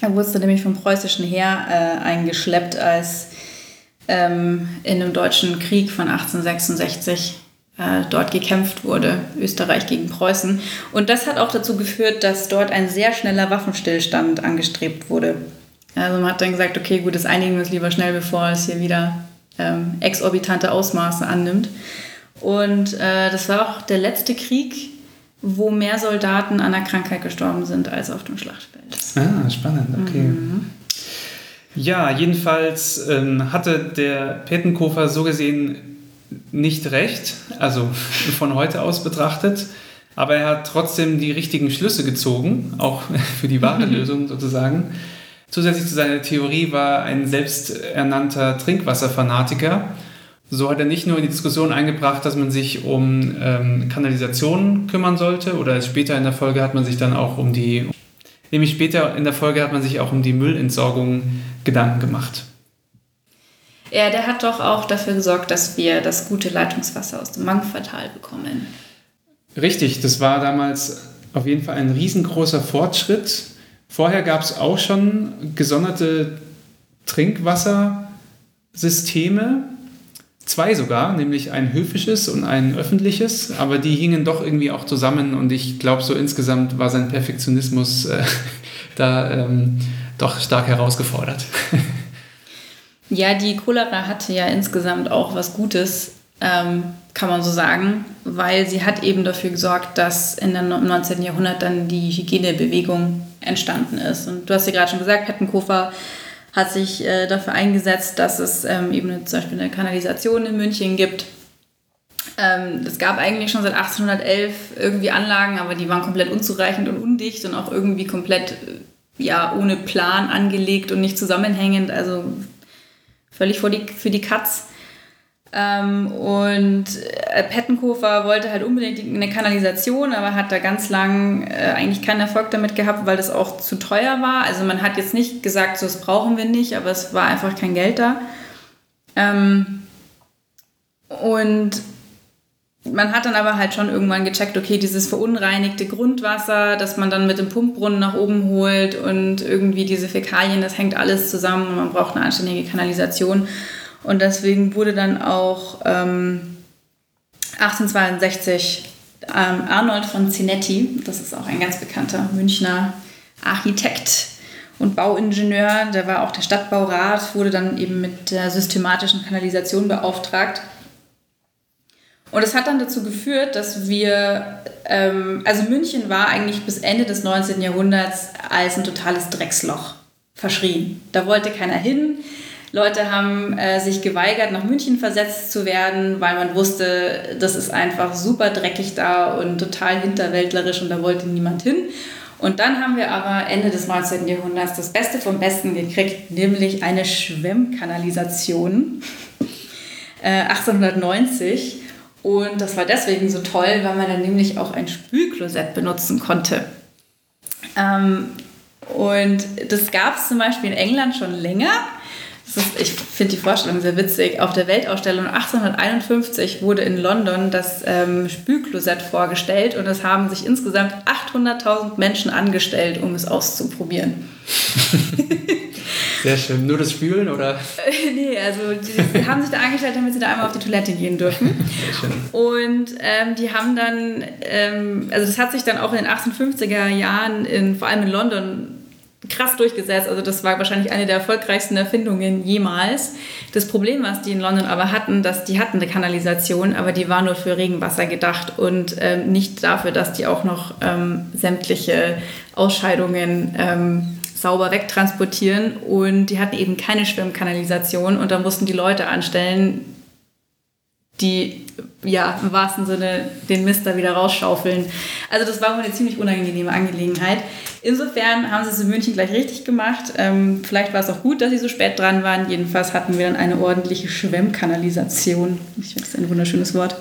Er wurde nämlich vom preußischen Heer äh, eingeschleppt, als ähm, in einem deutschen Krieg von 1866 äh, dort gekämpft wurde, Österreich gegen Preußen. Und das hat auch dazu geführt, dass dort ein sehr schneller Waffenstillstand angestrebt wurde. Also man hat dann gesagt, okay, gut, das einigen wir uns lieber schnell, bevor es hier wieder ähm, exorbitante Ausmaße annimmt. Und äh, das war auch der letzte Krieg, wo mehr Soldaten an der Krankheit gestorben sind als auf dem Schlachtfeld. Ah, spannend, okay. Mhm. Ja, jedenfalls ähm, hatte der Pettenkofer so gesehen nicht recht, also von heute aus betrachtet, aber er hat trotzdem die richtigen Schlüsse gezogen, auch für die wahre Lösung sozusagen. Zusätzlich zu seiner Theorie war ein selbsternannter Trinkwasserfanatiker so hat er nicht nur in die Diskussion eingebracht, dass man sich um ähm, Kanalisationen kümmern sollte, oder später in der Folge hat man sich dann auch um die, nämlich später in der Folge hat man sich auch um die Müllentsorgung Gedanken gemacht. Ja, der hat doch auch dafür gesorgt, dass wir das gute Leitungswasser aus dem Mangfertal bekommen. Richtig, das war damals auf jeden Fall ein riesengroßer Fortschritt. Vorher gab es auch schon gesonderte Trinkwassersysteme, Zwei sogar, nämlich ein höfisches und ein öffentliches, aber die hingen doch irgendwie auch zusammen und ich glaube, so insgesamt war sein Perfektionismus äh, da ähm, doch stark herausgefordert. ja, die Cholera hatte ja insgesamt auch was Gutes, ähm, kann man so sagen, weil sie hat eben dafür gesorgt, dass in dem 19. Jahrhundert dann die Hygienebewegung entstanden ist. Und du hast ja gerade schon gesagt, Pettenkofer hat sich äh, dafür eingesetzt, dass es ähm, eben zum Beispiel eine Kanalisation in München gibt. Ähm, es gab eigentlich schon seit 1811 irgendwie Anlagen, aber die waren komplett unzureichend und undicht und auch irgendwie komplett äh, ja, ohne Plan angelegt und nicht zusammenhängend, also völlig für die, für die Katz. Ähm, und äh, Pettenkofer wollte halt unbedingt eine Kanalisation, aber hat da ganz lang äh, eigentlich keinen Erfolg damit gehabt, weil das auch zu teuer war. Also man hat jetzt nicht gesagt, so das brauchen wir nicht, aber es war einfach kein Geld da. Ähm, und man hat dann aber halt schon irgendwann gecheckt, okay, dieses verunreinigte Grundwasser, das man dann mit dem Pumpbrunnen nach oben holt und irgendwie diese Fäkalien, das hängt alles zusammen und man braucht eine anständige Kanalisation. Und deswegen wurde dann auch ähm, 1862 ähm, Arnold von Zinetti, das ist auch ein ganz bekannter Münchner Architekt und Bauingenieur, der war auch der Stadtbaurat, wurde dann eben mit der systematischen Kanalisation beauftragt. Und es hat dann dazu geführt, dass wir, ähm, also München war eigentlich bis Ende des 19. Jahrhunderts als ein totales Drecksloch verschrien. Da wollte keiner hin. Leute haben äh, sich geweigert, nach München versetzt zu werden, weil man wusste, das ist einfach super dreckig da und total hinterwäldlerisch und da wollte niemand hin. Und dann haben wir aber Ende des 19. Jahrhunderts das Beste vom Besten gekriegt, nämlich eine Schwemmkanalisation äh, 1890. Und das war deswegen so toll, weil man dann nämlich auch ein Spülklosett benutzen konnte. Ähm, und das gab es zum Beispiel in England schon länger. Ist, ich finde die Vorstellung sehr witzig. Auf der Weltausstellung 1851 wurde in London das ähm, Spülklosett vorgestellt und es haben sich insgesamt 800.000 Menschen angestellt, um es auszuprobieren. Sehr schön. Nur das Spülen oder? nee, also die, haben sich da angestellt, damit sie da einmal auf die Toilette gehen dürfen. Sehr schön. Und ähm, die haben dann, ähm, also das hat sich dann auch in den 1850er Jahren, in, vor allem in London, krass durchgesetzt. Also das war wahrscheinlich eine der erfolgreichsten Erfindungen jemals. Das Problem, was die in London aber hatten, dass die hatten eine Kanalisation, aber die war nur für Regenwasser gedacht und ähm, nicht dafür, dass die auch noch ähm, sämtliche Ausscheidungen ähm, sauber wegtransportieren. Und die hatten eben keine Schwimmkanalisation und da mussten die Leute anstellen, die ja im wahrsten Sinne den Mist da wieder rausschaufeln. Also das war eine ziemlich unangenehme Angelegenheit. Insofern haben sie es in München gleich richtig gemacht. Ähm, vielleicht war es auch gut, dass sie so spät dran waren. Jedenfalls hatten wir dann eine ordentliche Schwemmkanalisation. Ich finde das ein wunderschönes Wort.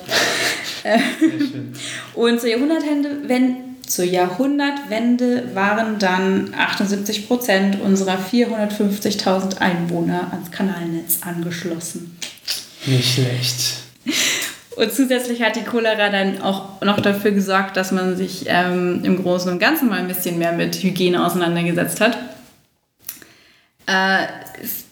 Und zur Jahrhundertwende, wenn, zur Jahrhundertwende waren dann 78 Prozent unserer 450.000 Einwohner ans Kanalnetz angeschlossen. Nicht schlecht. Und zusätzlich hat die Cholera dann auch noch dafür gesorgt, dass man sich ähm, im Großen und Ganzen mal ein bisschen mehr mit Hygiene auseinandergesetzt hat. Äh, es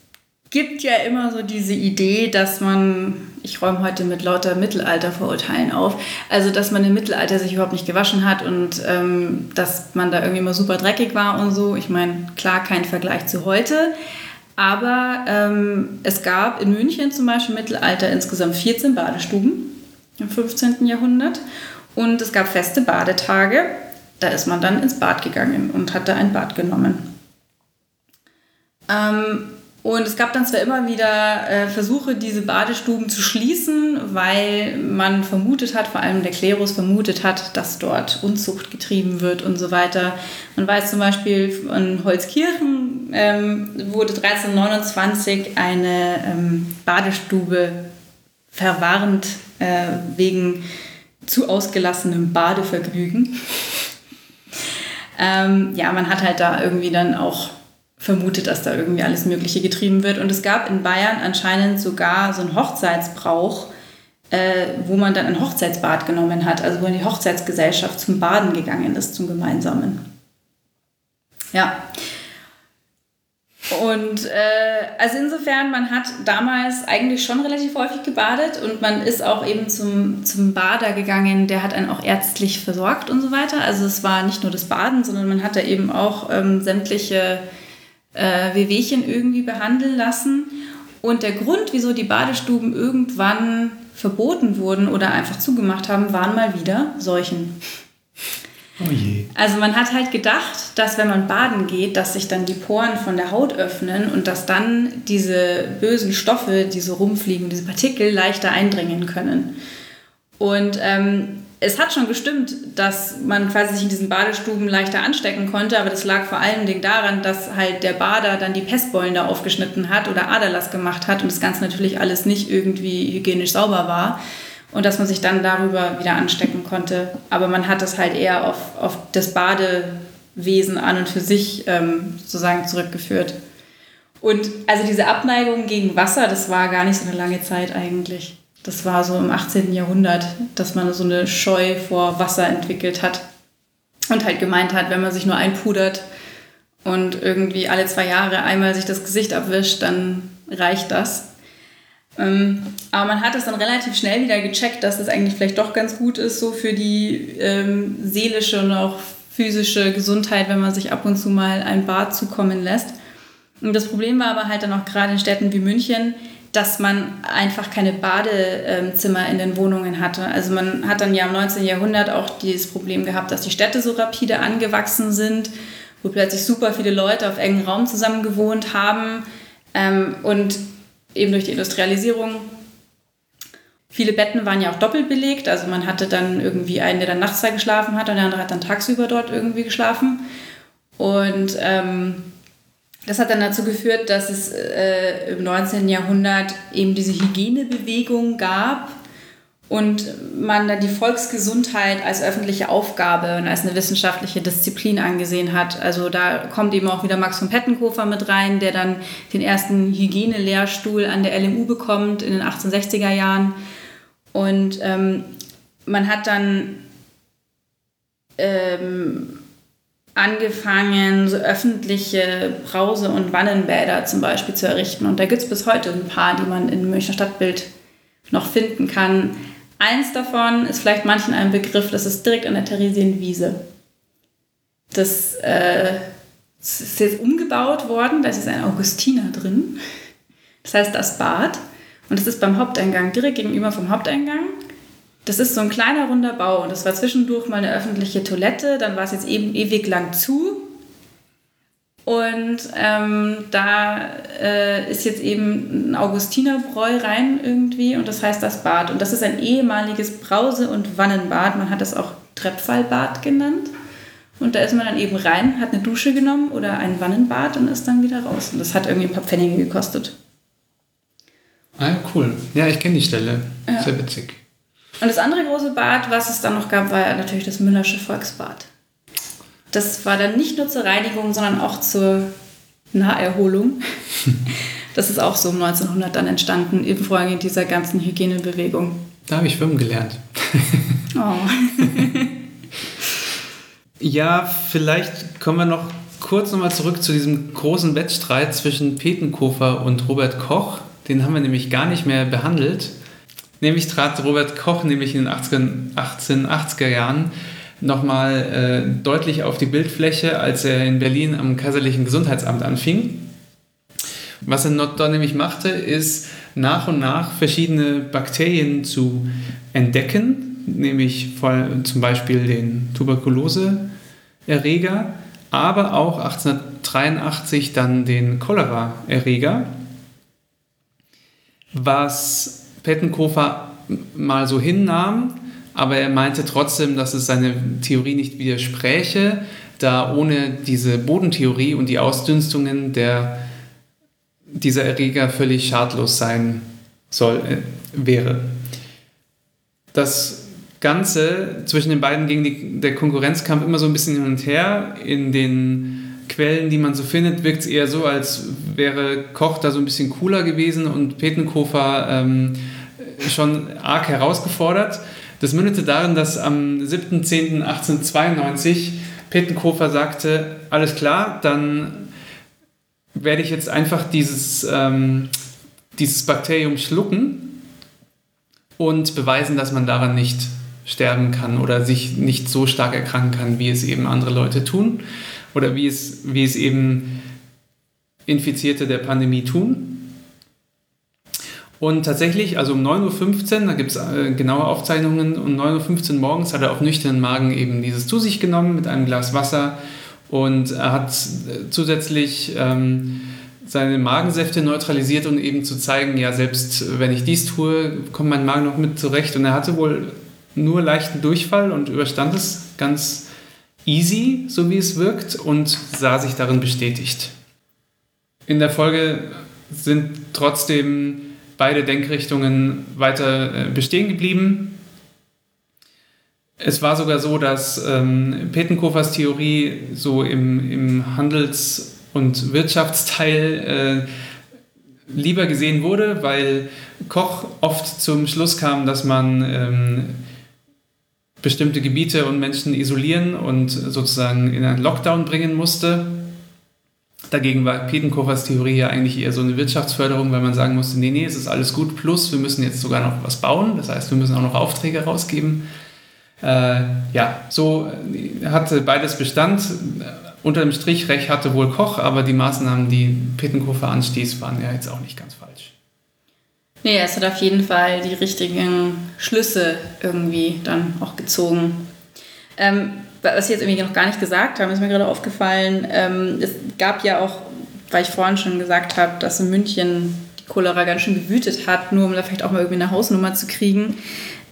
gibt ja immer so diese Idee, dass man, ich räume heute mit lauter Mittelaltervorurteilen auf, also dass man im Mittelalter sich überhaupt nicht gewaschen hat und ähm, dass man da irgendwie immer super dreckig war und so. Ich meine, klar, kein Vergleich zu heute. Aber ähm, es gab in München zum Beispiel im Mittelalter insgesamt 14 Badestuben im 15. Jahrhundert. Und es gab feste Badetage. Da ist man dann ins Bad gegangen und hat da ein Bad genommen. Ähm, und es gab dann zwar immer wieder äh, Versuche, diese Badestuben zu schließen, weil man vermutet hat, vor allem der Klerus vermutet hat, dass dort Unzucht getrieben wird und so weiter. Man weiß zum Beispiel, in Holzkirchen ähm, wurde 1329 eine ähm, Badestube verwarnt äh, wegen zu ausgelassenem Badevergnügen. ähm, ja, man hat halt da irgendwie dann auch vermutet, dass da irgendwie alles Mögliche getrieben wird. Und es gab in Bayern anscheinend sogar so einen Hochzeitsbrauch, äh, wo man dann ein Hochzeitsbad genommen hat, also wo die Hochzeitsgesellschaft zum Baden gegangen ist, zum gemeinsamen. Ja. Und äh, also insofern, man hat damals eigentlich schon relativ häufig gebadet und man ist auch eben zum, zum Bader gegangen, der hat einen auch ärztlich versorgt und so weiter. Also es war nicht nur das Baden, sondern man hat da eben auch ähm, sämtliche äh, Wehwehchen irgendwie behandeln lassen. Und der Grund, wieso die Badestuben irgendwann verboten wurden oder einfach zugemacht haben, waren mal wieder Seuchen. Oh je. Also man hat halt gedacht, dass wenn man baden geht, dass sich dann die Poren von der Haut öffnen und dass dann diese bösen Stoffe, die so rumfliegen, diese Partikel leichter eindringen können. Und ähm, es hat schon gestimmt, dass man quasi sich in diesen Badestuben leichter anstecken konnte, aber das lag vor allen Dingen daran, dass halt der Bader dann die Pestbeulen da aufgeschnitten hat oder Aderlass gemacht hat und das Ganze natürlich alles nicht irgendwie hygienisch sauber war und dass man sich dann darüber wieder anstecken konnte. Aber man hat das halt eher auf, auf das Badewesen an und für sich ähm, sozusagen zurückgeführt. Und also diese Abneigung gegen Wasser, das war gar nicht so eine lange Zeit eigentlich. Das war so im 18. Jahrhundert, dass man so eine Scheu vor Wasser entwickelt hat und halt gemeint hat, wenn man sich nur einpudert und irgendwie alle zwei Jahre einmal sich das Gesicht abwischt, dann reicht das. Ähm, aber man hat es dann relativ schnell wieder gecheckt, dass es eigentlich vielleicht doch ganz gut ist, so für die ähm, seelische und auch physische Gesundheit, wenn man sich ab und zu mal ein Bad zukommen lässt. Und das Problem war aber halt dann auch gerade in Städten wie München, dass man einfach keine Badezimmer in den Wohnungen hatte. Also man hat dann ja im 19. Jahrhundert auch dieses Problem gehabt, dass die Städte so rapide angewachsen sind, wo plötzlich super viele Leute auf engem Raum zusammen gewohnt haben ähm, und eben durch die Industrialisierung Viele Betten waren ja auch doppelt belegt, also man hatte dann irgendwie einen, der dann nachts da geschlafen hat und der andere hat dann tagsüber dort irgendwie geschlafen. Und ähm, das hat dann dazu geführt, dass es äh, im 19. Jahrhundert eben diese Hygienebewegung gab und man dann die Volksgesundheit als öffentliche Aufgabe und als eine wissenschaftliche Disziplin angesehen hat. Also da kommt eben auch wieder Max von Pettenkofer mit rein, der dann den ersten Hygienelehrstuhl an der LMU bekommt in den 1860er Jahren. Und ähm, man hat dann ähm, angefangen, so öffentliche Brause- und Wannenbäder zum Beispiel zu errichten. Und da gibt es bis heute ein paar, die man im Münchner Stadtbild noch finden kann. Eins davon ist vielleicht manchen ein Begriff, das ist direkt an der Theresienwiese. Das äh, ist jetzt umgebaut worden, da ist ein Augustiner drin. Das heißt das Bad. Und das ist beim Haupteingang, direkt gegenüber vom Haupteingang. Das ist so ein kleiner runder Bau und das war zwischendurch mal eine öffentliche Toilette, dann war es jetzt eben ewig lang zu. Und ähm, da äh, ist jetzt eben ein Augustinerbräu rein irgendwie und das heißt das Bad. Und das ist ein ehemaliges Brause- und Wannenbad. Man hat das auch Treppfallbad genannt. Und da ist man dann eben rein, hat eine Dusche genommen oder ein Wannenbad und ist dann wieder raus. Und das hat irgendwie ein paar Pfennige gekostet. Ah, cool. Ja, ich kenne die Stelle. Ja. Sehr witzig. Und das andere große Bad, was es dann noch gab, war natürlich das Müllersche Volksbad. Das war dann nicht nur zur Reinigung, sondern auch zur Naherholung. Das ist auch so um 1900 dann entstanden, im Vorgang dieser ganzen Hygienebewegung. Da habe ich schwimmen gelernt. Oh. ja, vielleicht kommen wir noch kurz nochmal zurück zu diesem großen Wettstreit zwischen Petenkofer und Robert Koch. Den haben wir nämlich gar nicht mehr behandelt. Nämlich trat Robert Koch nämlich in den 1880er Jahren nochmal äh, deutlich auf die Bildfläche, als er in Berlin am Kaiserlichen Gesundheitsamt anfing. Was er dort nämlich machte, ist nach und nach verschiedene Bakterien zu entdecken, nämlich vor, zum Beispiel den Tuberkuloseerreger, aber auch 1883 dann den Cholera-Erreger, was Pettenkofer mal so hinnahm, aber er meinte trotzdem, dass es seine Theorie nicht widerspräche, da ohne diese Bodentheorie und die Ausdünstungen der, dieser Erreger völlig schadlos sein soll, äh, wäre. Das Ganze zwischen den beiden gegen die, der Konkurrenzkampf immer so ein bisschen hin und her. In den Quellen, die man so findet, wirkt es eher so, als wäre Koch da so ein bisschen cooler gewesen und Petenkofer ähm, schon arg herausgefordert. Das mündete darin, dass am 7.10.1892 Pettenkofer sagte, alles klar, dann werde ich jetzt einfach dieses, ähm, dieses Bakterium schlucken und beweisen, dass man daran nicht sterben kann oder sich nicht so stark erkranken kann, wie es eben andere Leute tun oder wie es, wie es eben Infizierte der Pandemie tun. Und tatsächlich, also um 9.15 Uhr, da gibt es äh, genaue Aufzeichnungen, um 9.15 Uhr morgens hat er auf nüchternen Magen eben dieses zu sich genommen mit einem Glas Wasser und er hat äh, zusätzlich ähm, seine Magensäfte neutralisiert und eben zu zeigen, ja, selbst wenn ich dies tue, kommt mein Magen noch mit zurecht. Und er hatte wohl nur leichten Durchfall und überstand es ganz easy, so wie es wirkt, und sah sich darin bestätigt. In der Folge sind trotzdem beide Denkrichtungen weiter äh, bestehen geblieben. Es war sogar so, dass ähm, Petenkofers Theorie so im, im Handels- und Wirtschaftsteil äh, lieber gesehen wurde, weil Koch oft zum Schluss kam, dass man ähm, bestimmte Gebiete und Menschen isolieren und sozusagen in einen Lockdown bringen musste. Dagegen war Petenkofers Theorie ja eigentlich eher so eine Wirtschaftsförderung, weil man sagen musste, nee, nee, es ist alles gut, plus wir müssen jetzt sogar noch was bauen, das heißt, wir müssen auch noch Aufträge rausgeben. Äh, ja, so hatte beides Bestand. Unter dem Strich recht hatte wohl Koch, aber die Maßnahmen, die Petenkofer anstieß, waren ja jetzt auch nicht ganz falsch. Nee, es hat auf jeden Fall die richtigen Schlüsse irgendwie dann auch gezogen. Ähm, was Sie jetzt irgendwie noch gar nicht gesagt haben, ist mir gerade aufgefallen. Ähm, es gab ja auch, weil ich vorhin schon gesagt habe, dass in München die Cholera ganz schön gewütet hat, nur um da vielleicht auch mal irgendwie eine Hausnummer zu kriegen.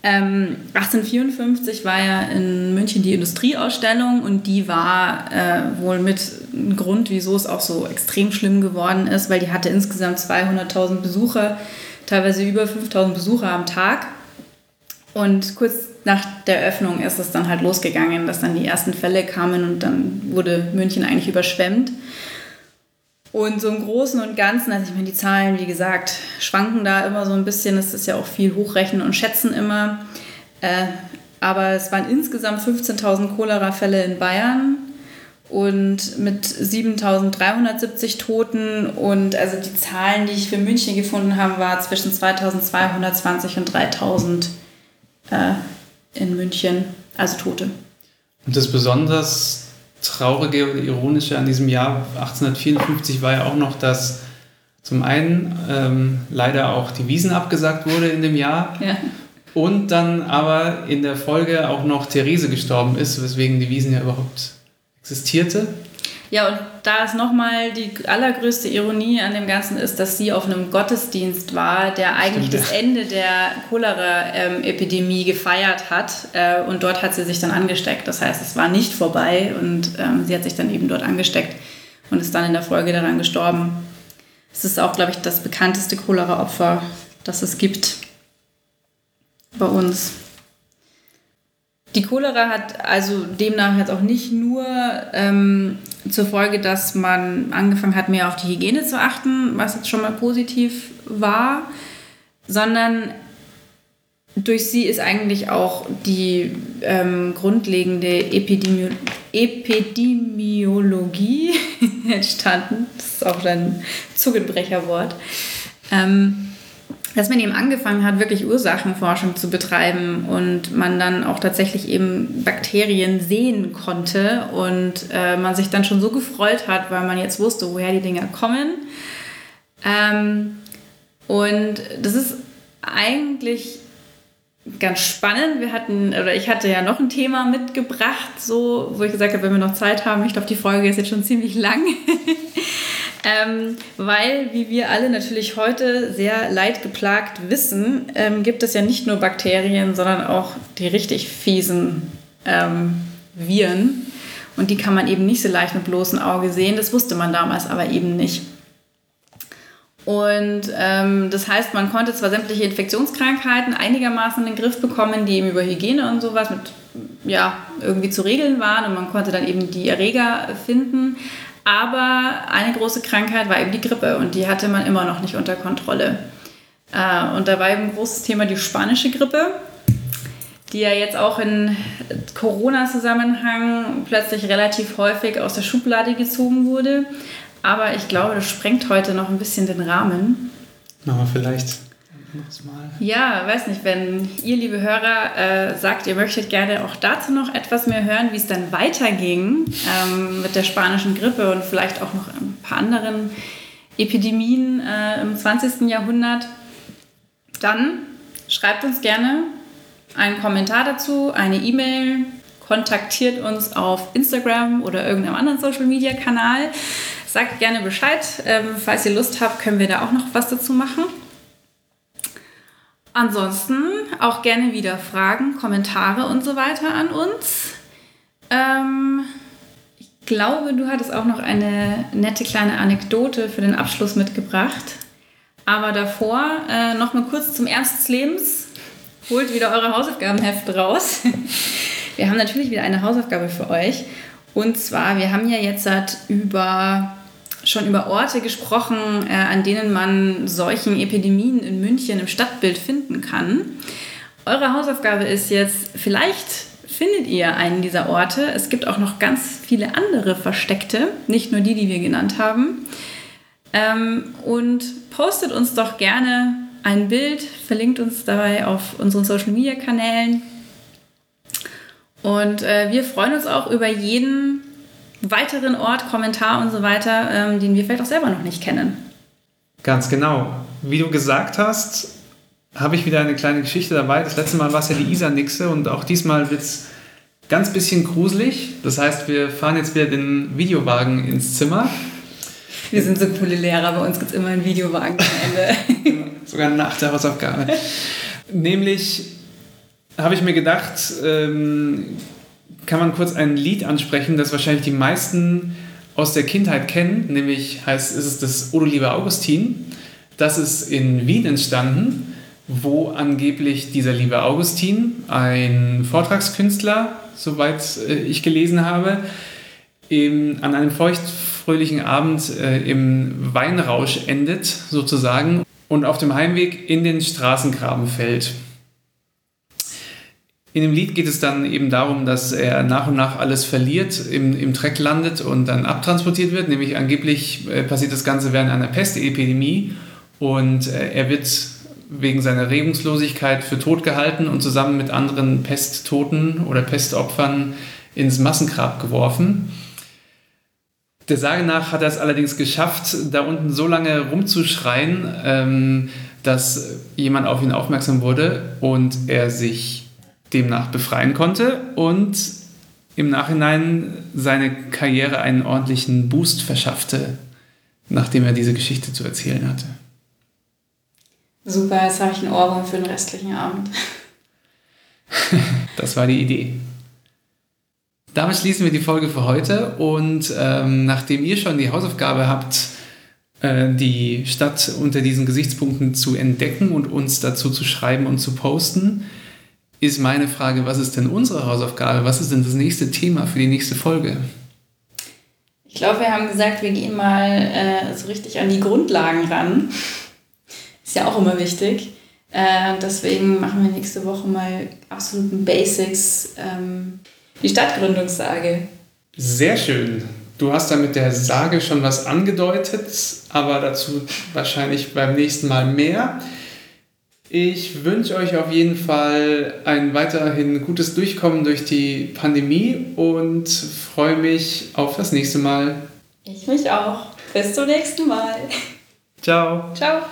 Ähm, 1854 war ja in München die Industrieausstellung und die war äh, wohl mit ein Grund, wieso es auch so extrem schlimm geworden ist, weil die hatte insgesamt 200.000 Besucher, teilweise über 5.000 Besucher am Tag. Und kurz nach der Öffnung ist es dann halt losgegangen, dass dann die ersten Fälle kamen und dann wurde München eigentlich überschwemmt. Und so im Großen und Ganzen, also ich meine, die Zahlen, wie gesagt, schwanken da immer so ein bisschen. Es ist ja auch viel Hochrechnen und Schätzen immer. Äh, aber es waren insgesamt 15.000 Cholera-Fälle in Bayern und mit 7.370 Toten. Und also die Zahlen, die ich für München gefunden habe, war zwischen 2.220 und 3.000 äh, in München, also Tote. Und das besonders Traurige oder Ironische an diesem Jahr 1854 war ja auch noch, dass zum einen ähm, leider auch die Wiesen abgesagt wurde in dem Jahr. Ja. Und dann aber in der Folge auch noch Therese gestorben ist, weswegen die Wiesen ja überhaupt existierte. Ja, und da ist nochmal die allergrößte Ironie an dem Ganzen ist, dass sie auf einem Gottesdienst war, der eigentlich Stimmt, das Ende der Cholera-Epidemie gefeiert hat. Äh, und dort hat sie sich dann angesteckt. Das heißt, es war nicht vorbei und ähm, sie hat sich dann eben dort angesteckt und ist dann in der Folge daran gestorben. Es ist auch, glaube ich, das bekannteste Cholera-Opfer, das es gibt bei uns. Die Cholera hat also demnach jetzt auch nicht nur ähm, zur Folge, dass man angefangen hat, mehr auf die Hygiene zu achten, was jetzt schon mal positiv war, sondern durch sie ist eigentlich auch die ähm, grundlegende Epidemi Epidemiologie entstanden. Das ist auch ein Zungenbrecherwort. Ähm, dass man eben angefangen hat, wirklich Ursachenforschung zu betreiben und man dann auch tatsächlich eben Bakterien sehen konnte und äh, man sich dann schon so gefreut hat, weil man jetzt wusste, woher die Dinger kommen. Ähm, und das ist eigentlich ganz spannend. Wir hatten, oder ich hatte ja noch ein Thema mitgebracht, so, wo ich gesagt habe, wenn wir noch Zeit haben, ich glaube, die Folge ist jetzt schon ziemlich lang. Ähm, weil, wie wir alle natürlich heute sehr leidgeplagt wissen, ähm, gibt es ja nicht nur Bakterien, sondern auch die richtig fiesen ähm, Viren. Und die kann man eben nicht so leicht mit bloßem Auge sehen. Das wusste man damals aber eben nicht. Und ähm, das heißt, man konnte zwar sämtliche Infektionskrankheiten einigermaßen in den Griff bekommen, die eben über Hygiene und sowas mit, ja, irgendwie zu regeln waren und man konnte dann eben die Erreger finden. Aber eine große Krankheit war eben die Grippe und die hatte man immer noch nicht unter Kontrolle. Äh, und da war eben ein großes Thema die spanische Grippe, die ja jetzt auch in Corona-Zusammenhang plötzlich relativ häufig aus der Schublade gezogen wurde. Aber ich glaube, das sprengt heute noch ein bisschen den Rahmen. Machen wir vielleicht Mal. Ja, weiß nicht, wenn ihr, liebe Hörer, äh, sagt, ihr möchtet gerne auch dazu noch etwas mehr hören, wie es dann weiterging ähm, mit der spanischen Grippe und vielleicht auch noch ein paar anderen Epidemien äh, im 20. Jahrhundert, dann schreibt uns gerne einen Kommentar dazu, eine E-Mail, kontaktiert uns auf Instagram oder irgendeinem anderen Social-Media-Kanal. Sagt gerne Bescheid. Ähm, falls ihr Lust habt, können wir da auch noch was dazu machen. Ansonsten auch gerne wieder Fragen, Kommentare und so weiter an uns. Ähm, ich glaube, du hattest auch noch eine nette kleine Anekdote für den Abschluss mitgebracht. Aber davor äh, noch mal kurz zum Ernst des Lebens. Holt wieder eure Hausaufgabenhefte raus. Wir haben natürlich wieder eine Hausaufgabe für euch. Und zwar, wir haben ja jetzt seit über schon über Orte gesprochen, äh, an denen man solchen Epidemien in München im Stadtbild finden kann. Eure Hausaufgabe ist jetzt, vielleicht findet ihr einen dieser Orte. Es gibt auch noch ganz viele andere versteckte, nicht nur die, die wir genannt haben. Ähm, und postet uns doch gerne ein Bild, verlinkt uns dabei auf unseren Social-Media-Kanälen. Und äh, wir freuen uns auch über jeden weiteren Ort, Kommentar und so weiter, ähm, den wir vielleicht auch selber noch nicht kennen. Ganz genau. Wie du gesagt hast, habe ich wieder eine kleine Geschichte dabei. Das letzte Mal war es ja die Isar-Nixe und auch diesmal wird es ganz bisschen gruselig. Das heißt, wir fahren jetzt wieder den Videowagen ins Zimmer. Wir sind so coole Lehrer, bei uns gibt es immer einen Videowagen am Ende. Sogar nach der Hausaufgabe. Nämlich habe ich mir gedacht, ähm, kann man kurz ein Lied ansprechen, das wahrscheinlich die meisten aus der Kindheit kennen, nämlich heißt, ist es das Odo lieber Augustin. Das ist in Wien entstanden, wo angeblich dieser liebe Augustin, ein Vortragskünstler, soweit äh, ich gelesen habe, im, an einem feuchtfröhlichen Abend äh, im Weinrausch endet, sozusagen, und auf dem Heimweg in den Straßengraben fällt. In dem Lied geht es dann eben darum, dass er nach und nach alles verliert, im, im Dreck landet und dann abtransportiert wird. Nämlich angeblich äh, passiert das Ganze während einer Pestepidemie und äh, er wird wegen seiner Regungslosigkeit für tot gehalten und zusammen mit anderen Pesttoten oder Pestopfern ins Massengrab geworfen. Der Sage nach hat er es allerdings geschafft, da unten so lange rumzuschreien, ähm, dass jemand auf ihn aufmerksam wurde und er sich demnach befreien konnte und im Nachhinein seine Karriere einen ordentlichen Boost verschaffte, nachdem er diese Geschichte zu erzählen hatte. Super, jetzt habe ich einen Ohrwurm für den restlichen Abend. das war die Idee. Damit schließen wir die Folge für heute und ähm, nachdem ihr schon die Hausaufgabe habt, äh, die Stadt unter diesen Gesichtspunkten zu entdecken und uns dazu zu schreiben und zu posten, ist meine Frage, was ist denn unsere Hausaufgabe? Was ist denn das nächste Thema für die nächste Folge? Ich glaube, wir haben gesagt, wir gehen mal äh, so richtig an die Grundlagen ran. Ist ja auch immer wichtig. Äh, deswegen machen wir nächste Woche mal absoluten Basics, ähm, die Stadtgründungssage. Sehr schön. Du hast da mit der Sage schon was angedeutet, aber dazu wahrscheinlich beim nächsten Mal mehr. Ich wünsche euch auf jeden Fall ein weiterhin gutes Durchkommen durch die Pandemie und freue mich auf das nächste Mal. Ich mich auch. Bis zum nächsten Mal. Ciao. Ciao.